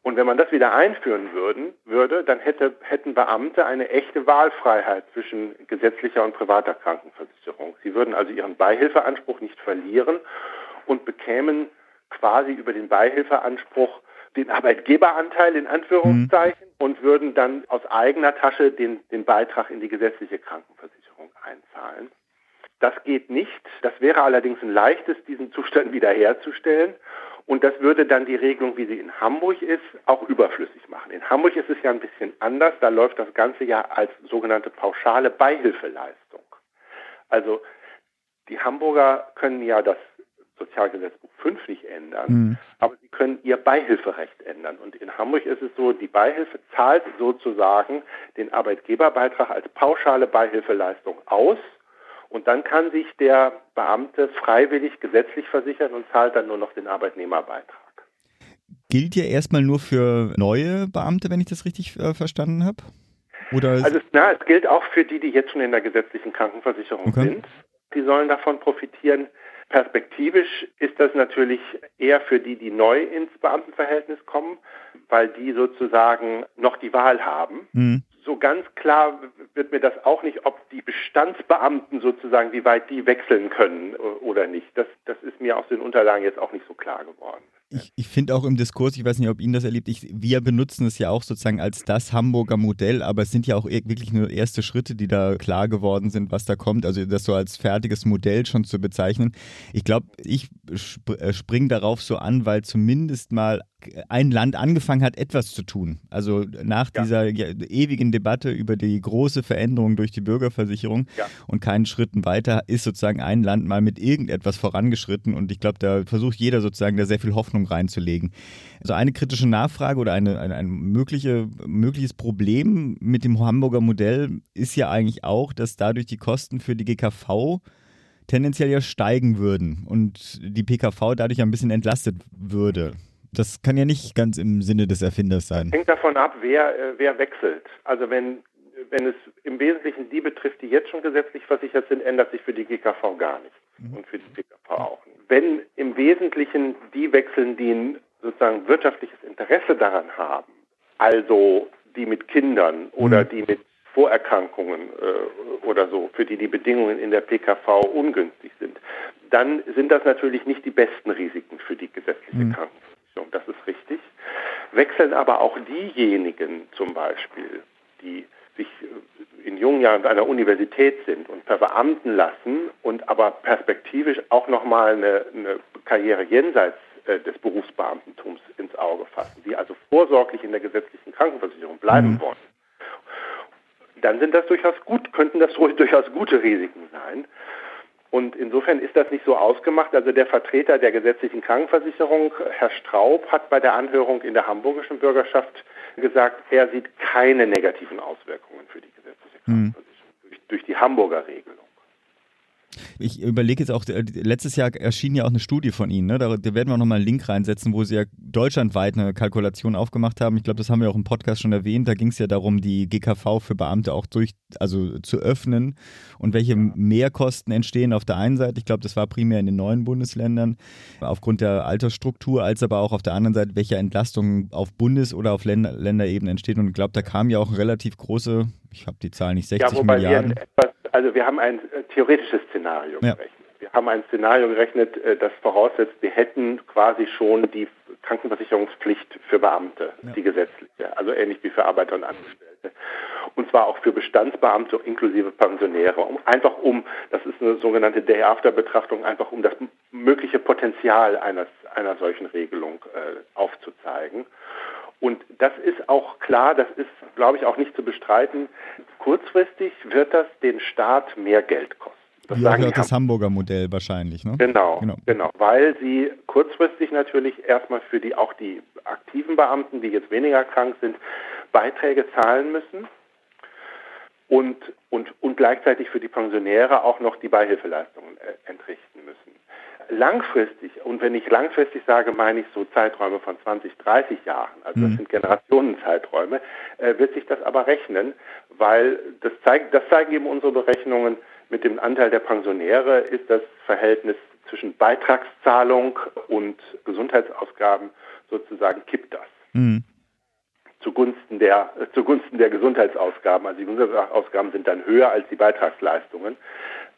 Und wenn man das wieder einführen würden, würde, dann hätte, hätten Beamte eine echte Wahlfreiheit zwischen gesetzlicher und privater Krankenversicherung. Sie würden also ihren Beihilfeanspruch nicht verlieren und bekämen quasi über den Beihilfeanspruch den Arbeitgeberanteil in Anführungszeichen mhm. Und würden dann aus eigener Tasche den, den Beitrag in die gesetzliche Krankenversicherung einzahlen. Das geht nicht. Das wäre allerdings ein leichtes, diesen Zustand wiederherzustellen. Und das würde dann die Regelung, wie sie in Hamburg ist, auch überflüssig machen. In Hamburg ist es ja ein bisschen anders. Da läuft das Ganze ja als sogenannte pauschale Beihilfeleistung. Also die Hamburger können ja das Sozialgesetzbuch 5 nicht ändern, mhm. aber sie können ihr Beihilferecht ändern. Und in Hamburg ist es so, die Beihilfe zahlt sozusagen den Arbeitgeberbeitrag als pauschale Beihilfeleistung aus und dann kann sich der Beamte freiwillig gesetzlich versichern und zahlt dann nur noch den Arbeitnehmerbeitrag. Gilt ja erstmal nur für neue Beamte, wenn ich das richtig äh, verstanden habe? Also na, es gilt auch für die, die jetzt schon in der gesetzlichen Krankenversicherung okay. sind. Die sollen davon profitieren. Perspektivisch ist das natürlich eher für die, die neu ins Beamtenverhältnis kommen, weil die sozusagen noch die Wahl haben. Mhm. So ganz klar wird mir das auch nicht, ob die Bestandsbeamten sozusagen, wie weit die wechseln können oder nicht. Das, das ist mir aus den Unterlagen jetzt auch nicht so klar geworden. Ich, ich finde auch im Diskurs, ich weiß nicht, ob Ihnen das erlebt, ich, wir benutzen es ja auch sozusagen als das Hamburger Modell, aber es sind ja auch wirklich nur erste Schritte, die da klar geworden sind, was da kommt. Also das so als fertiges Modell schon zu bezeichnen. Ich glaube, ich äh, springe darauf so an, weil zumindest mal ein Land angefangen hat, etwas zu tun. Also nach ja. dieser ewigen Debatte über die große Veränderung durch die Bürgerversicherung ja. und keinen Schritten weiter ist sozusagen ein Land mal mit irgendetwas vorangeschritten und ich glaube, da versucht jeder sozusagen da sehr viel Hoffnung reinzulegen. Also eine kritische Nachfrage oder eine, eine, ein mögliche, mögliches Problem mit dem Hamburger Modell ist ja eigentlich auch, dass dadurch die Kosten für die GKV tendenziell ja steigen würden und die PKV dadurch ein bisschen entlastet würde. Das kann ja nicht ganz im Sinne des Erfinders sein. Hängt davon ab, wer, äh, wer wechselt. Also wenn, wenn es im Wesentlichen die betrifft, die jetzt schon gesetzlich versichert sind, ändert sich für die GKV gar nichts mhm. und für die PKV auch nicht. Wenn im Wesentlichen die wechseln, die ein sozusagen wirtschaftliches Interesse daran haben, also die mit Kindern oder mhm. die mit Vorerkrankungen äh, oder so, für die die Bedingungen in der PKV ungünstig sind, dann sind das natürlich nicht die besten Risiken für die gesetzliche mhm. Krankenversicherung. Das ist richtig. Wechseln aber auch diejenigen zum Beispiel, die sich äh, in jungen Jahren an einer Universität sind und verbeamten lassen und aber perspektivisch auch nochmal eine, eine Karriere jenseits äh, des Berufsbeamtentums ins Auge fassen, die also vorsorglich in der gesetzlichen Krankenversicherung bleiben mhm. wollen, dann sind das durchaus gut, könnten das durchaus gute Risiken sein. Und insofern ist das nicht so ausgemacht. Also der Vertreter der gesetzlichen Krankenversicherung, Herr Straub, hat bei der Anhörung in der hamburgischen Bürgerschaft gesagt, er sieht keine negativen Auswirkungen für die gesetzliche mhm. Krankenversicherung mhm. durch, durch die Hamburger Regelung. Ich überlege jetzt auch, äh, letztes Jahr erschien ja auch eine Studie von Ihnen, ne? da, da werden wir auch nochmal einen Link reinsetzen, wo Sie ja deutschlandweit eine Kalkulation aufgemacht haben. Ich glaube, das haben wir auch im Podcast schon erwähnt. Da ging es ja darum, die GKV für Beamte auch durch, also zu öffnen und welche Mehrkosten entstehen auf der einen Seite. Ich glaube, das war primär in den neuen Bundesländern aufgrund der Altersstruktur, als aber auch auf der anderen Seite, welche Entlastung auf Bundes- oder auf Länder Länderebene entsteht. Und ich glaube, da kam ja auch relativ große, ich habe die Zahl nicht, 60 ja, Milliarden. Etwas, also wir haben ein äh, theoretisches Szenario ja. gerechnet. Wir haben ein Szenario gerechnet, äh, das voraussetzt, wir hätten quasi schon die Krankenversicherungspflicht für Beamte, ja. die gesetzliche, also ähnlich wie für Arbeiter und Angestellte. Und zwar auch für Bestandsbeamte inklusive Pensionäre, um, einfach um, das ist eine sogenannte Day-After-Betrachtung, einfach um das mögliche Potenzial eines, einer solchen Regelung äh, aufzuzeigen. Und das ist auch klar, das ist, glaube ich, auch nicht zu bestreiten. Kurzfristig wird das den Staat mehr Geld kosten. Das Wie sagen das Hamburger Modell wahrscheinlich, ne? Genau, genau, genau, weil sie kurzfristig natürlich erstmal für die auch die aktiven Beamten, die jetzt weniger krank sind, Beiträge zahlen müssen und, und, und gleichzeitig für die Pensionäre auch noch die Beihilfeleistungen äh, entrichten müssen langfristig, und wenn ich langfristig sage, meine ich so Zeiträume von 20, 30 Jahren, also das mhm. sind Generationenzeiträume, äh, wird sich das aber rechnen, weil das, zeigt, das zeigen eben unsere Berechnungen mit dem Anteil der Pensionäre, ist das Verhältnis zwischen Beitragszahlung und Gesundheitsausgaben sozusagen kippt das. Mhm. Zugunsten der, zugunsten der Gesundheitsausgaben. Also die Gesundheitsausgaben sind dann höher als die Beitragsleistungen.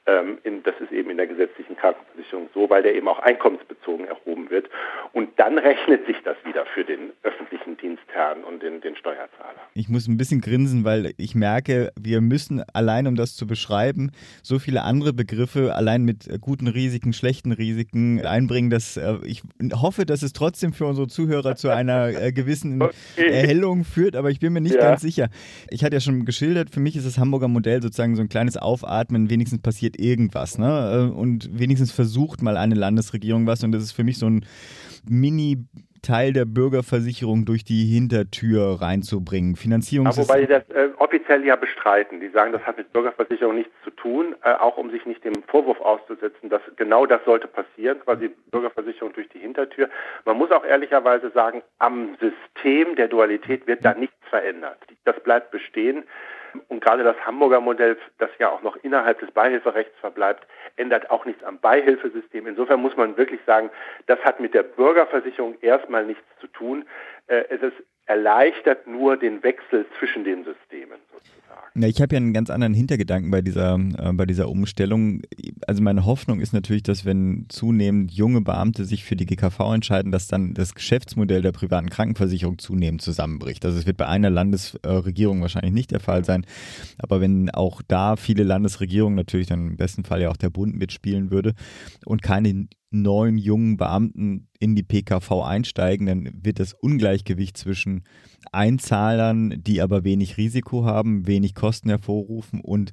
Ähm, in, das ist eben in der gesetzlichen Krankenversicherung so, weil der eben auch einkommensbezogen erhoben wird. Und dann rechnet sich das wieder für den öffentlichen Dienstherrn und den, den Steuerzahler. Ich muss ein bisschen grinsen, weil ich merke, wir müssen allein, um das zu beschreiben, so viele andere Begriffe allein mit guten Risiken, schlechten Risiken einbringen, dass äh, ich hoffe, dass es trotzdem für unsere Zuhörer zu einer äh, gewissen okay. Erhellung führt, aber ich bin mir nicht ja. ganz sicher. Ich hatte ja schon geschildert, für mich ist das Hamburger Modell sozusagen so ein kleines Aufatmen, wenigstens passiert passiert irgendwas, ne? Äh, und wenigstens versucht mal eine Landesregierung was. Und das ist für mich so ein Mini- Teil der Bürgerversicherung durch die Hintertür reinzubringen. Finanzierung. Wobei die das äh, offiziell ja bestreiten. Die sagen, das hat mit Bürgerversicherung nichts zu tun, äh, auch um sich nicht dem Vorwurf auszusetzen, dass genau das sollte passieren, quasi Bürgerversicherung durch die Hintertür. Man muss auch ehrlicherweise sagen, am System der Dualität wird da nichts verändert. Das bleibt bestehen. Und gerade das Hamburger Modell, das ja auch noch innerhalb des Beihilferechts verbleibt, ändert auch nichts am Beihilfesystem. Insofern muss man wirklich sagen, das hat mit der Bürgerversicherung erstmal nichts zu tun. Äh, es ist erleichtert nur den Wechsel zwischen den Systemen sozusagen. Ja, ich habe ja einen ganz anderen Hintergedanken bei dieser, äh, bei dieser Umstellung. Also meine Hoffnung ist natürlich, dass wenn zunehmend junge Beamte sich für die GKV entscheiden, dass dann das Geschäftsmodell der privaten Krankenversicherung zunehmend zusammenbricht. Also es wird bei einer Landesregierung wahrscheinlich nicht der Fall sein. Aber wenn auch da viele Landesregierungen, natürlich dann im besten Fall ja auch der Bund mitspielen würde und keine neuen jungen Beamten in die PKV einsteigen, dann wird das Ungleichgewicht zwischen Einzahlern, die aber wenig Risiko haben, wenig Kosten hervorrufen und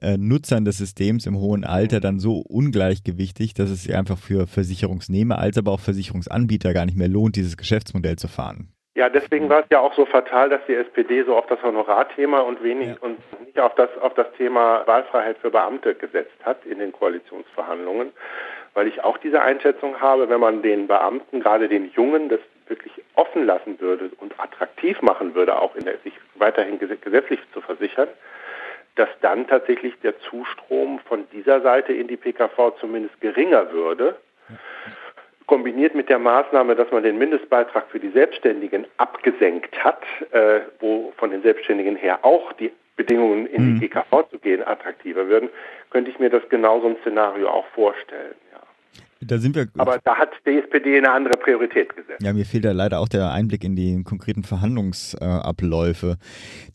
äh, Nutzern des Systems im hohen Alter dann so ungleichgewichtig, dass es sich einfach für Versicherungsnehmer als aber auch Versicherungsanbieter gar nicht mehr lohnt, dieses Geschäftsmodell zu fahren. Ja, deswegen war es ja auch so fatal, dass die SPD so auf das Honorarthema und wenig ja. und nicht auf das auf das Thema Wahlfreiheit für Beamte gesetzt hat in den Koalitionsverhandlungen weil ich auch diese Einschätzung habe, wenn man den Beamten, gerade den Jungen, das wirklich offen lassen würde und attraktiv machen würde, auch in der, sich weiterhin gesetzlich zu versichern, dass dann tatsächlich der Zustrom von dieser Seite in die PKV zumindest geringer würde. Kombiniert mit der Maßnahme, dass man den Mindestbeitrag für die Selbstständigen abgesenkt hat, äh, wo von den Selbstständigen her auch die Bedingungen in die mhm. GKV zu gehen attraktiver würden, könnte ich mir das genau so ein Szenario auch vorstellen. Da sind wir. Aber da hat die SPD eine andere Priorität gesetzt. Ja, mir fehlt da leider auch der Einblick in die konkreten Verhandlungsabläufe.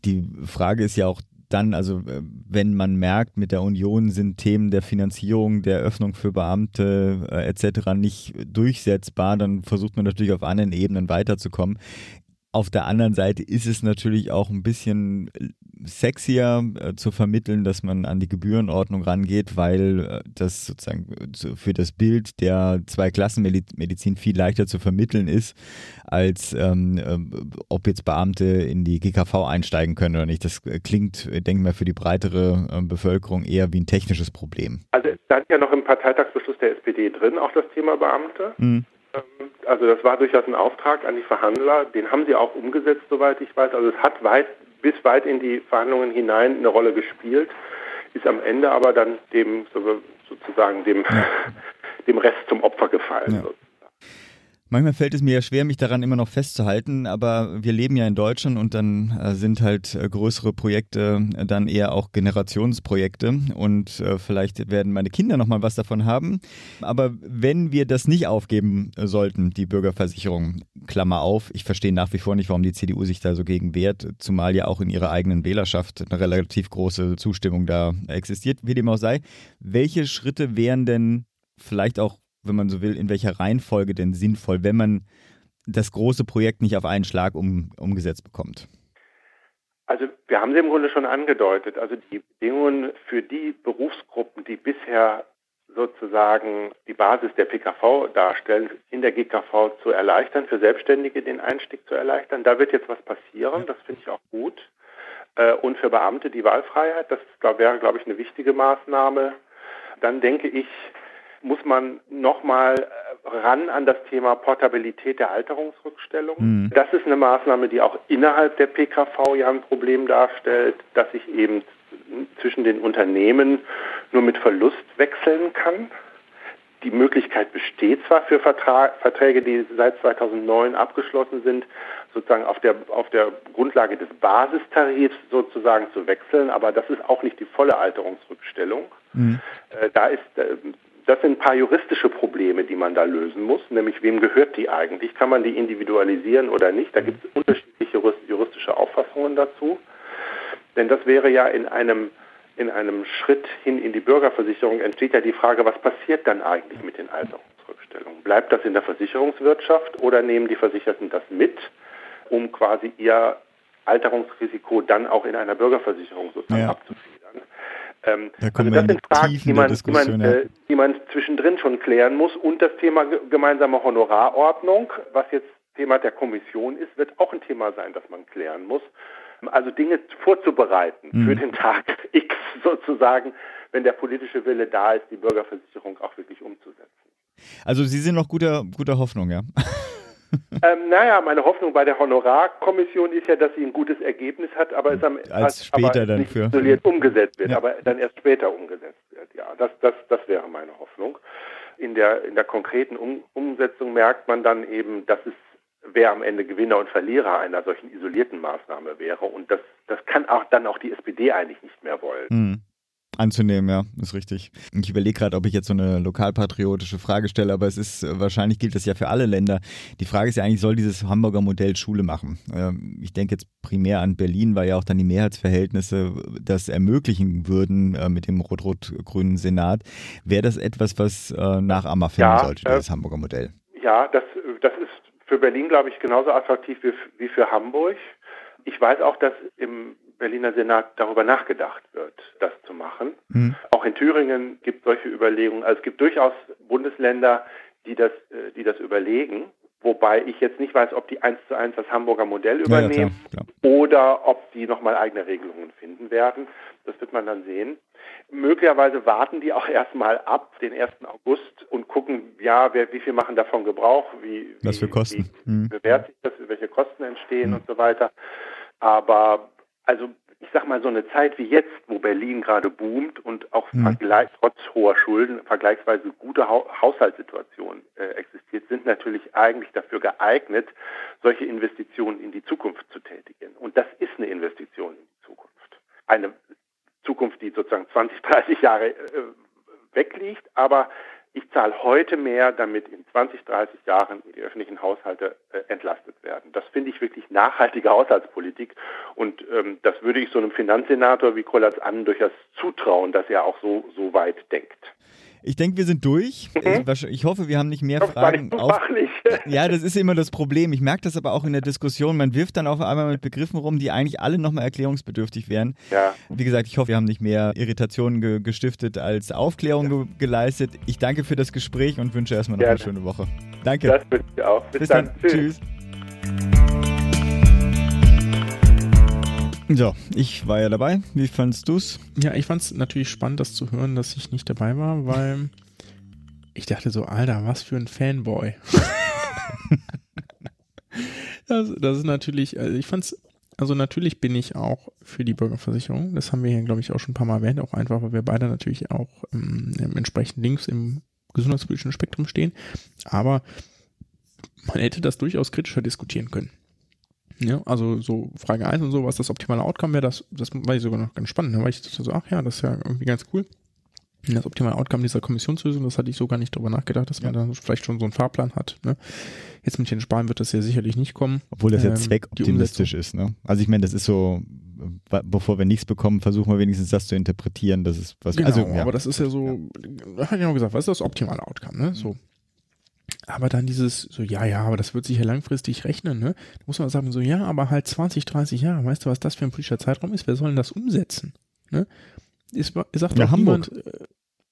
Die Frage ist ja auch dann, also äh, wenn man merkt, mit der Union sind Themen der Finanzierung, der Öffnung für Beamte äh, etc. nicht durchsetzbar, dann versucht man natürlich auf anderen Ebenen weiterzukommen. Auf der anderen Seite ist es natürlich auch ein bisschen sexier äh, zu vermitteln, dass man an die Gebührenordnung rangeht, weil äh, das sozusagen für das Bild der Zweiklassenmedizin viel leichter zu vermitteln ist, als ähm, äh, ob jetzt Beamte in die GKV einsteigen können oder nicht. Das klingt, denke ich mal, für die breitere äh, Bevölkerung eher wie ein technisches Problem. Also es stand ja noch im Parteitagsbeschluss der SPD drin, auch das Thema Beamte. Mhm. Ähm, also das war durchaus ein Auftrag an die Verhandler, den haben sie auch umgesetzt, soweit ich weiß. Also es hat weit bis weit in die Verhandlungen hinein eine Rolle gespielt, ist am Ende aber dann dem sozusagen dem, ja. dem Rest zum Opfer gefallen. Ja. Manchmal fällt es mir ja schwer, mich daran immer noch festzuhalten, aber wir leben ja in Deutschland und dann äh, sind halt äh, größere Projekte äh, dann eher auch Generationsprojekte und vielleicht werden meine Kinder noch mal was davon haben. Aber wenn wir das nicht aufgeben sollten, die Bürgerversicherung, Klammer auf, ich verstehe nach wie vor nicht, warum die CDU sich da so gegen wehrt, zumal ja auch in ihrer eigenen Wählerschaft eine relativ große Zustimmung da existiert, wie dem auch sei. Welche Schritte wären denn vielleicht auch wenn man so will, in welcher Reihenfolge denn sinnvoll, wenn man das große Projekt nicht auf einen Schlag um, umgesetzt bekommt? Also wir haben sie im Grunde schon angedeutet. Also die Bedingungen für die Berufsgruppen, die bisher sozusagen die Basis der PKV darstellen, in der GKV zu erleichtern, für Selbstständige den Einstieg zu erleichtern. Da wird jetzt was passieren, das finde ich auch gut. Äh, und für Beamte die Wahlfreiheit, das wäre, glaube ich, eine wichtige Maßnahme. Dann denke ich, muss man nochmal äh, ran an das Thema Portabilität der Alterungsrückstellung. Mhm. Das ist eine Maßnahme, die auch innerhalb der PKV ja ein Problem darstellt, dass ich eben zwischen den Unternehmen nur mit Verlust wechseln kann. Die Möglichkeit besteht zwar für Vertrag, Verträge, die seit 2009 abgeschlossen sind, sozusagen auf der, auf der Grundlage des Basistarifs sozusagen zu wechseln, aber das ist auch nicht die volle Alterungsrückstellung. Mhm. Äh, da ist äh, das sind ein paar juristische Probleme, die man da lösen muss, nämlich wem gehört die eigentlich? Kann man die individualisieren oder nicht? Da gibt es unterschiedliche juristische Auffassungen dazu. Denn das wäre ja in einem, in einem Schritt hin in die Bürgerversicherung entsteht ja die Frage, was passiert dann eigentlich mit den Alterungsrückstellungen? Bleibt das in der Versicherungswirtschaft oder nehmen die Versicherten das mit, um quasi ihr Alterungsrisiko dann auch in einer Bürgerversicherung sozusagen ja. abzufedern? Ähm, also das sind Fragen, die man, die, man, äh, die man zwischendrin schon klären muss. Und das Thema gemeinsame Honorarordnung, was jetzt Thema der Kommission ist, wird auch ein Thema sein, das man klären muss. Also Dinge vorzubereiten mhm. für den Tag X sozusagen, wenn der politische Wille da ist, die Bürgerversicherung auch wirklich umzusetzen. Also Sie sind noch guter, guter Hoffnung, ja? ähm, naja, meine Hoffnung bei der Honorarkommission ist ja, dass sie ein gutes Ergebnis hat, aber es am als später aber dann nicht für isoliert umgesetzt wird, ja. aber dann erst später umgesetzt wird. Ja, das, das, das wäre meine Hoffnung. In der, in der konkreten um Umsetzung merkt man dann eben, dass es wer am Ende Gewinner und Verlierer einer solchen isolierten Maßnahme wäre. Und das, das kann auch dann auch die SPD eigentlich nicht mehr wollen. Mhm. Anzunehmen, ja, ist richtig. Ich überlege gerade, ob ich jetzt so eine lokalpatriotische Frage stelle, aber es ist, wahrscheinlich gilt das ja für alle Länder. Die Frage ist ja eigentlich, soll dieses Hamburger Modell Schule machen? Ähm, ich denke jetzt primär an Berlin, weil ja auch dann die Mehrheitsverhältnisse das ermöglichen würden äh, mit dem rot-rot-grünen Senat. Wäre das etwas, was äh, Nachahmer finden ja, sollte, dieses äh, Hamburger Modell? Ja, das, das ist für Berlin, glaube ich, genauso attraktiv wie, wie für Hamburg. Ich weiß auch, dass im Berliner Senat darüber nachgedacht wird, das zu machen. Mhm. Auch in Thüringen gibt es solche Überlegungen. Also es gibt durchaus Bundesländer, die das, äh, die das überlegen. Wobei ich jetzt nicht weiß, ob die eins zu eins das Hamburger Modell übernehmen ja, ja, oder ob die nochmal eigene Regelungen finden werden. Das wird man dann sehen. Möglicherweise warten die auch erstmal ab den 1. August und gucken, ja, wer, wie viel machen davon Gebrauch, wie, Was für Kosten. Wie, mhm. bewährt sich das, welche Kosten entstehen mhm. und so weiter. Aber also ich sag mal so eine Zeit wie jetzt, wo Berlin gerade boomt und auch mhm. trotz hoher Schulden vergleichsweise gute ha Haushaltssituation äh, existiert, sind natürlich eigentlich dafür geeignet, solche Investitionen in die Zukunft zu tätigen. Und das ist eine Investition in die Zukunft. Eine Zukunft, die sozusagen 20, 30 Jahre äh, wegliegt, aber ich zahle heute mehr, damit in 20, 30 Jahren die öffentlichen Haushalte äh, entlastet werden. Das finde ich wirklich nachhaltige Haushaltspolitik und ähm, das würde ich so einem Finanzsenator wie Kollatz an durchaus zutrauen, dass er auch so, so weit denkt. Ich denke, wir sind durch. Mhm. Ich hoffe, wir haben nicht mehr Fragen auf. Ja, das ist immer das Problem. Ich merke das aber auch in der Diskussion. Man wirft dann auf einmal mit Begriffen rum, die eigentlich alle nochmal erklärungsbedürftig wären. Ja. Wie gesagt, ich hoffe, wir haben nicht mehr Irritationen ge gestiftet als Aufklärung ja. ge geleistet. Ich danke für das Gespräch und wünsche erstmal noch Gerne. eine schöne Woche. Danke. Das wünsche ich auch. Bis, Bis dann. dann. Tschüss. So, ich war ja dabei. Wie fandest du's? Ja, ich fand's natürlich spannend, das zu hören, dass ich nicht dabei war, weil ich dachte so, Alter, was für ein Fanboy. das, das, ist natürlich, also ich fand's, also natürlich bin ich auch für die Bürgerversicherung. Das haben wir hier, glaube ich, auch schon ein paar Mal erwähnt, auch einfach, weil wir beide natürlich auch ähm, entsprechend links im gesundheitspolitischen Spektrum stehen. Aber man hätte das durchaus kritischer diskutieren können. Ja, also so Frage 1 und so, was das optimale Outcome wäre, das, das war ich sogar noch ganz spannend, ne? weil ich so, ach ja, das ist ja irgendwie ganz cool. Das optimale Outcome dieser Kommissionslösung, das hatte ich so gar nicht drüber nachgedacht, dass ja. man dann vielleicht schon so einen Fahrplan hat. Ne? Jetzt mit den Sparen wird das ja sicherlich nicht kommen. Obwohl das ja ähm, zweckoptimistisch ist. Ne? Also ich meine, das ist so, bevor wir nichts bekommen, versuchen wir wenigstens das zu interpretieren. Das ist was. Genau, also, ja. aber das ist ja so, hat ja auch gesagt, was ist das optimale Outcome? Ne? So. Aber dann dieses, so, ja, ja, aber das wird sich ja langfristig rechnen, ne? Da muss man sagen, so, ja, aber halt 20, 30 Jahre, weißt du, was das für ein politischer Zeitraum ist? Wer soll denn das umsetzen? Ne? Ist, sagt ja, doch Hamburg. niemand, äh,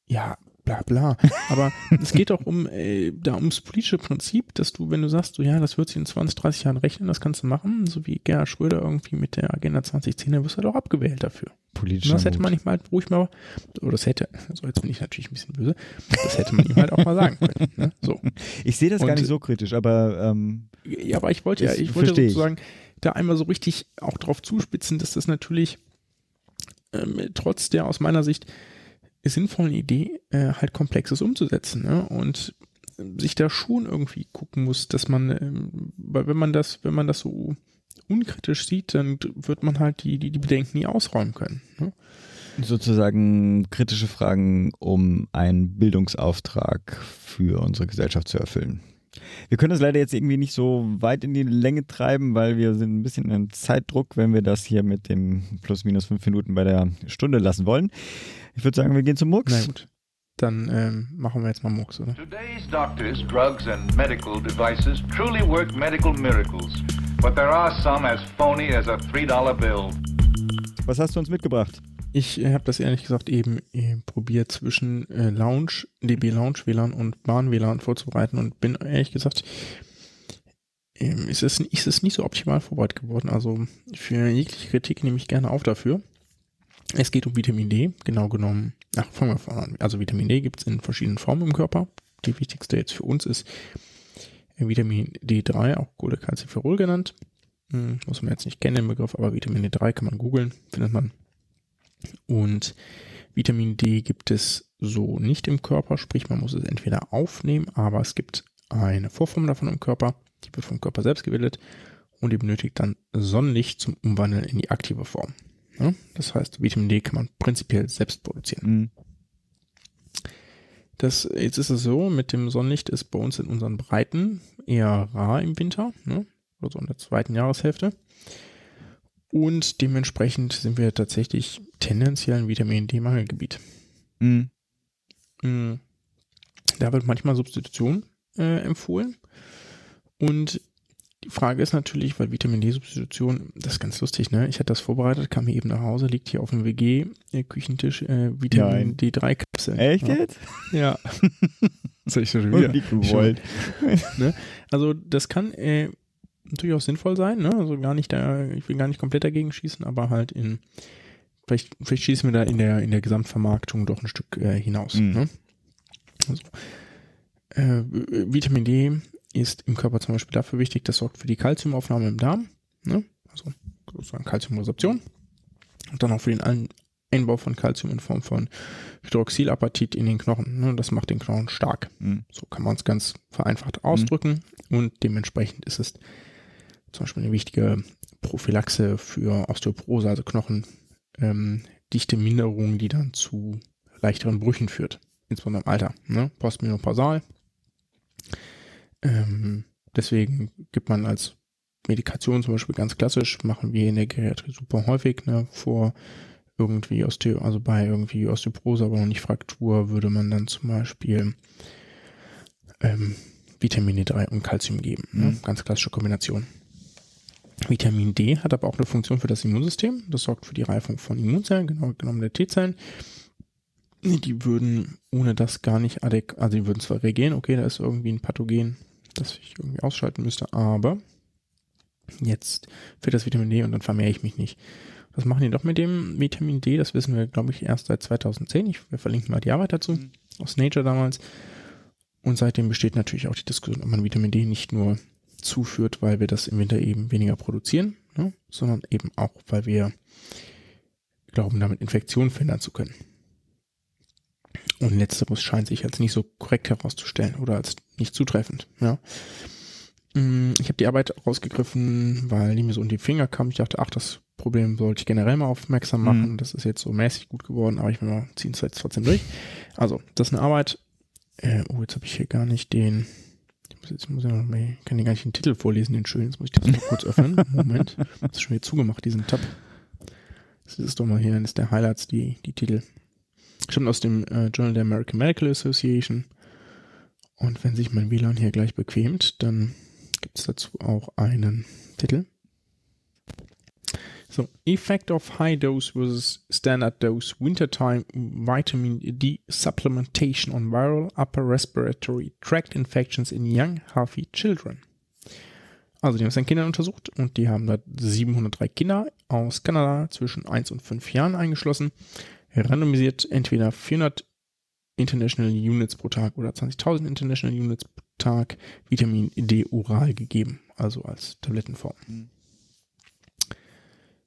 ja, bla bla. Aber es geht doch um äh, da ums politische Prinzip, dass du, wenn du sagst, so ja, das wird sich in 20, 30 Jahren rechnen, das kannst du machen, so wie Gerhard Schröder irgendwie mit der Agenda 2010, dann wirst du doch abgewählt dafür. Politisch. Das hätte man nicht mal ruhig mal, oder das hätte, so jetzt bin ich natürlich ein bisschen böse, das hätte man ihm halt auch mal sagen können. Ne? So. Ich sehe das Und, gar nicht so kritisch, aber ähm, ja, aber ich wollte ja, ich wollte sozusagen ich. da einmal so richtig auch drauf zuspitzen, dass das natürlich ähm, trotz der aus meiner Sicht sinnvollen Idee, äh, halt Komplexes umzusetzen. Ne? Und sich da schon irgendwie gucken muss, dass man, ähm, weil wenn man das, wenn man das so unkritisch sieht, dann wird man halt die, die, die Bedenken nie ausräumen können. Ne? Sozusagen kritische Fragen, um einen Bildungsauftrag für unsere Gesellschaft zu erfüllen. Wir können das leider jetzt irgendwie nicht so weit in die Länge treiben, weil wir sind ein bisschen in Zeitdruck, wenn wir das hier mit dem plus minus fünf Minuten bei der Stunde lassen wollen. Ich würde sagen, wir gehen zum Mux. Na gut. Dann ähm, machen wir jetzt mal Mux, oder? Today's doctors, drugs and medical devices truly work medical miracles. But there are some as phony as a $3 bill. Was hast du uns mitgebracht? Ich äh, habe das ehrlich gesagt eben äh, probiert zwischen äh, Lounge, DB Lounge WLAN und Bahn WLAN vorzubereiten und bin ehrlich gesagt, ähm, ist, es, ist es nicht so optimal vorbereitet geworden. Also für jegliche Kritik nehme ich gerne auf dafür. Es geht um Vitamin D, genau genommen. Ach, fangen wir vorne an. Also Vitamin D gibt es in verschiedenen Formen im Körper. Die wichtigste jetzt für uns ist Vitamin D3, auch Cholecalciferol genannt. Hm, muss man jetzt nicht kennen, den Begriff, aber Vitamin D3 kann man googeln, findet man. Und Vitamin D gibt es so nicht im Körper, sprich man muss es entweder aufnehmen, aber es gibt eine Vorform davon im Körper, die wird vom Körper selbst gebildet und die benötigt dann Sonnenlicht zum Umwandeln in die aktive Form. Ja, das heißt, Vitamin D kann man prinzipiell selbst produzieren. Mhm. Das, jetzt ist es so, mit dem Sonnenlicht ist bei uns in unseren Breiten eher rar im Winter, ne? also in der zweiten Jahreshälfte. Und dementsprechend sind wir tatsächlich tendenziell ein Vitamin D-Mangelgebiet. Mhm. Mhm. Da wird manchmal Substitution äh, empfohlen. Und die Frage ist natürlich, weil Vitamin D-Substitution, das ist ganz lustig, ne? Ich hatte das vorbereitet, kam hier eben nach Hause, liegt hier auf dem WG-Küchentisch äh, Vitamin D3-Kapseln. Echt jetzt? Ja. das habe ich schon wieder. gewollt. ne? Also das kann äh, durchaus sinnvoll sein, ne? Also gar nicht da, ich will gar nicht komplett dagegen schießen, aber halt in, vielleicht, vielleicht schießen wir da in der, in der Gesamtvermarktung doch ein Stück äh, hinaus. Mhm. Ne? Also, äh, Vitamin D ist im Körper zum Beispiel dafür wichtig, das sorgt für die Kalziumaufnahme im Darm, ne? also sozusagen Kalziumresorption und dann auch für den Einbau von Kalzium in Form von Hydroxylapatit in den Knochen. Ne? Das macht den Knochen stark. Mhm. So kann man es ganz vereinfacht ausdrücken mhm. und dementsprechend ist es zum Beispiel eine wichtige Prophylaxe für Osteoporose, also Knochendichte ähm, Minderung, die dann zu leichteren Brüchen führt, insbesondere im Alter. Ne? Postmenopausal ähm, deswegen gibt man als Medikation zum Beispiel ganz klassisch, machen wir in der Geriatrie super häufig, ne, vor irgendwie Osteo, also bei irgendwie Osteoporose, aber noch nicht Fraktur, würde man dann zum Beispiel ähm, Vitamin D3 und Calcium geben. Ne? Mhm. Ganz klassische Kombination. Vitamin D hat aber auch eine Funktion für das Immunsystem. Das sorgt für die Reifung von Immunzellen, genau genommen der T-Zellen. Die würden ohne das gar nicht adäquat, also die würden zwar reagieren, okay, da ist irgendwie ein Pathogen, das ich irgendwie ausschalten müsste, aber jetzt fehlt das Vitamin D und dann vermehre ich mich nicht. Was machen die doch mit dem Vitamin D? Das wissen wir, glaube ich, erst seit 2010. Ich, wir verlinken mal die Arbeit dazu mhm. aus Nature damals. Und seitdem besteht natürlich auch die Diskussion, ob man Vitamin D nicht nur zuführt, weil wir das im Winter eben weniger produzieren, ne, sondern eben auch, weil wir glauben, damit Infektionen verhindern zu können. Und letzteres scheint sich als nicht so korrekt herauszustellen oder als nicht zutreffend. Ja. Mm, ich habe die Arbeit rausgegriffen, weil die mir so in die Finger kam. Ich dachte, ach, das Problem sollte ich generell mal aufmerksam mhm. machen. Mhm. Das ist jetzt so mäßig gut geworden, aber ich will mal ziehen es jetzt trotzdem durch. Also, das ist eine Arbeit. Äh, oh, jetzt habe ich hier gar nicht den. Jetzt muss ich noch mal, ich kann hier gar nicht den Titel vorlesen, den schönen. Jetzt muss ich das noch kurz öffnen. Moment. Das ist schon wieder zugemacht, diesen Tab. Das ist doch mal hier eines der Highlights, die, die Titel. Stammt aus dem äh, Journal der American Medical Association. Und wenn sich mein WLAN hier gleich bequemt, dann gibt es dazu auch einen Titel. So, Effect of High Dose versus Standard Dose Wintertime Vitamin D Supplementation on Viral Upper Respiratory Tract Infections in Young Healthy Children. Also, die haben es an Kindern untersucht und die haben da 703 Kinder aus Kanada zwischen 1 und 5 Jahren eingeschlossen randomisiert entweder 400 International Units pro Tag oder 20.000 International Units pro Tag Vitamin D oral gegeben, also als Tablettenform.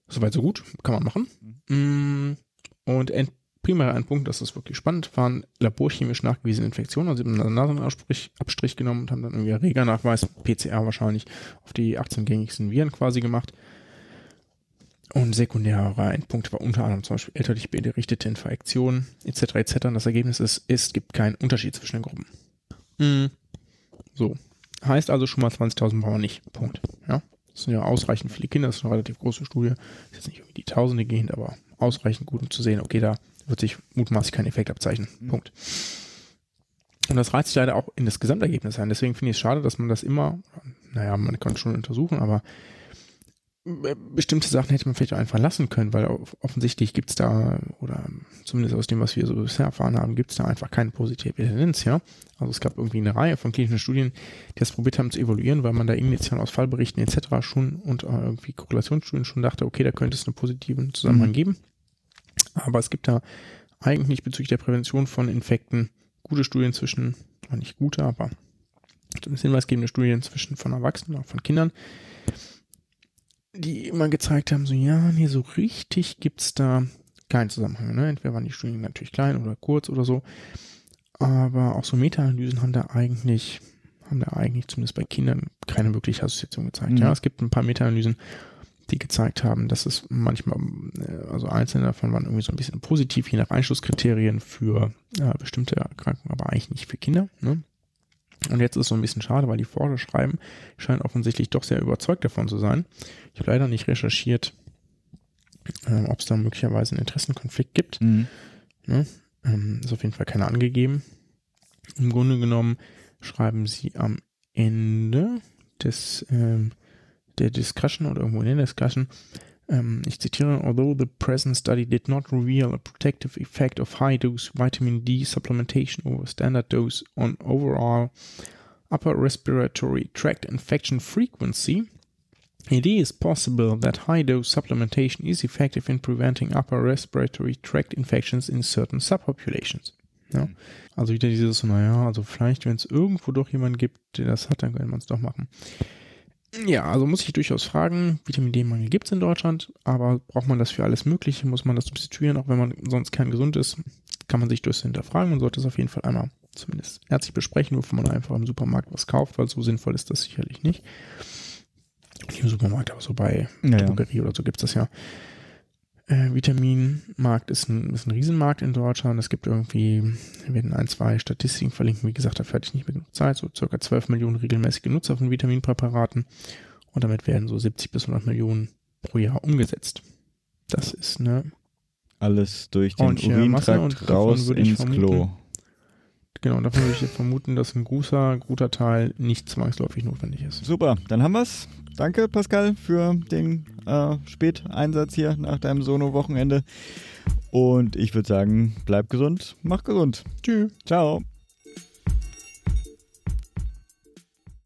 Soweit so gut, kann man machen. Mhm. Und end, primärer Endpunkt, das ist wirklich spannend, waren laborchemisch nachgewiesene Infektionen. Also sie haben einen Nasenabstrich Abstrich genommen und haben dann irgendwie Erregernachweis, PCR wahrscheinlich, auf die 18 gängigsten Viren quasi gemacht. Und sekundärer Endpunkt war unter anderem zum Beispiel elterlich berichtete Infektionen etc. etc. Und das Ergebnis ist, es gibt keinen Unterschied zwischen den Gruppen. Mhm. So. Heißt also schon mal 20.000 brauchen wir nicht. Punkt. Ja. Das sind ja ausreichend viele Kinder, das ist eine relativ große Studie. Ist jetzt nicht irgendwie die Tausende gehend, aber ausreichend gut, um zu sehen, okay, da wird sich mutmaßlich kein Effekt abzeichnen. Mhm. Punkt. Und das reizt sich leider auch in das Gesamtergebnis ein. Deswegen finde ich es schade, dass man das immer, naja, man kann es schon untersuchen, aber bestimmte Sachen hätte man vielleicht auch einfach lassen können, weil offensichtlich gibt es da, oder zumindest aus dem, was wir so bisher erfahren haben, gibt es da einfach keine positive Evidenz, ja. Also es gab irgendwie eine Reihe von klinischen Studien, die das probiert haben zu evaluieren, weil man da initialen aus Fallberichten etc. schon und äh, irgendwie Korrelationsstudien schon dachte, okay, da könnte es einen positiven Zusammenhang mhm. geben. Aber es gibt da eigentlich bezüglich der Prävention von Infekten gute Studien zwischen, nicht gute, aber zumindest hinweisgebende Studien zwischen von Erwachsenen, auch von Kindern, die immer gezeigt haben, so ja, nee, so richtig gibt's da keinen Zusammenhang. Ne? Entweder waren die Studien natürlich klein oder kurz oder so. Aber auch so Meta-Analysen haben da eigentlich, haben da eigentlich zumindest bei Kindern keine wirkliche Assoziation gezeigt. Mhm. Ja, es gibt ein paar Meta-Analysen, die gezeigt haben, dass es manchmal, äh, also einzelne davon waren irgendwie so ein bisschen positiv, je nach Einschlusskriterien für äh, bestimmte Erkrankungen, aber eigentlich nicht für Kinder. Ne? Und jetzt ist es so ein bisschen schade, weil die Forscher schreiben, scheinen offensichtlich doch sehr überzeugt davon zu sein. Ich habe leider nicht recherchiert, äh, ob es da möglicherweise einen Interessenkonflikt gibt. Mhm. Ne? Ähm, ist auf jeden Fall keiner angegeben. Im Grunde genommen schreiben sie am Ende des ähm, der Discussion oder irgendwo in der Discussion, ähm, ich zitiere, although the present study did not reveal a protective effect of high dose vitamin D supplementation over standard dose on overall upper respiratory tract infection frequency, it is possible that high dose supplementation is effective in preventing upper respiratory tract infections in certain subpopulations. Ja. Mhm. Also wieder dieses, naja, also vielleicht, wenn es irgendwo doch jemanden gibt, der das hat, dann könnte man es doch machen. Ja, also muss ich durchaus fragen, Vitamin D-Mangel gibt es in Deutschland, aber braucht man das für alles Mögliche? Muss man das substituieren, auch wenn man sonst kerngesund ist? Kann man sich durchaus hinterfragen und sollte es auf jeden Fall einmal zumindest ärztlich besprechen, bevor man einfach im Supermarkt was kauft, weil so sinnvoll ist das sicherlich nicht. Nicht im Supermarkt, aber so bei ja, Drogerie oder so gibt es das ja. Äh, Vitaminmarkt ist ein, ist ein Riesenmarkt in Deutschland. Es gibt irgendwie, wir werden ein, zwei Statistiken verlinken. Wie gesagt, dafür hatte ich nicht mehr genug Zeit. So circa 12 Millionen regelmäßige Nutzer von Vitaminpräparaten. Und damit werden so 70 bis 100 Millionen pro Jahr umgesetzt. Das ist eine alles durch den Urintrakt raus ins vermuten, Klo. Genau, davon würde ich vermuten, dass ein guter, guter Teil nicht zwangsläufig notwendig ist. Super, dann haben wir's. Danke, Pascal, für den äh, Späteinsatz hier nach deinem Sono-Wochenende. Und ich würde sagen, bleib gesund, mach gesund. Tschüss. Ciao.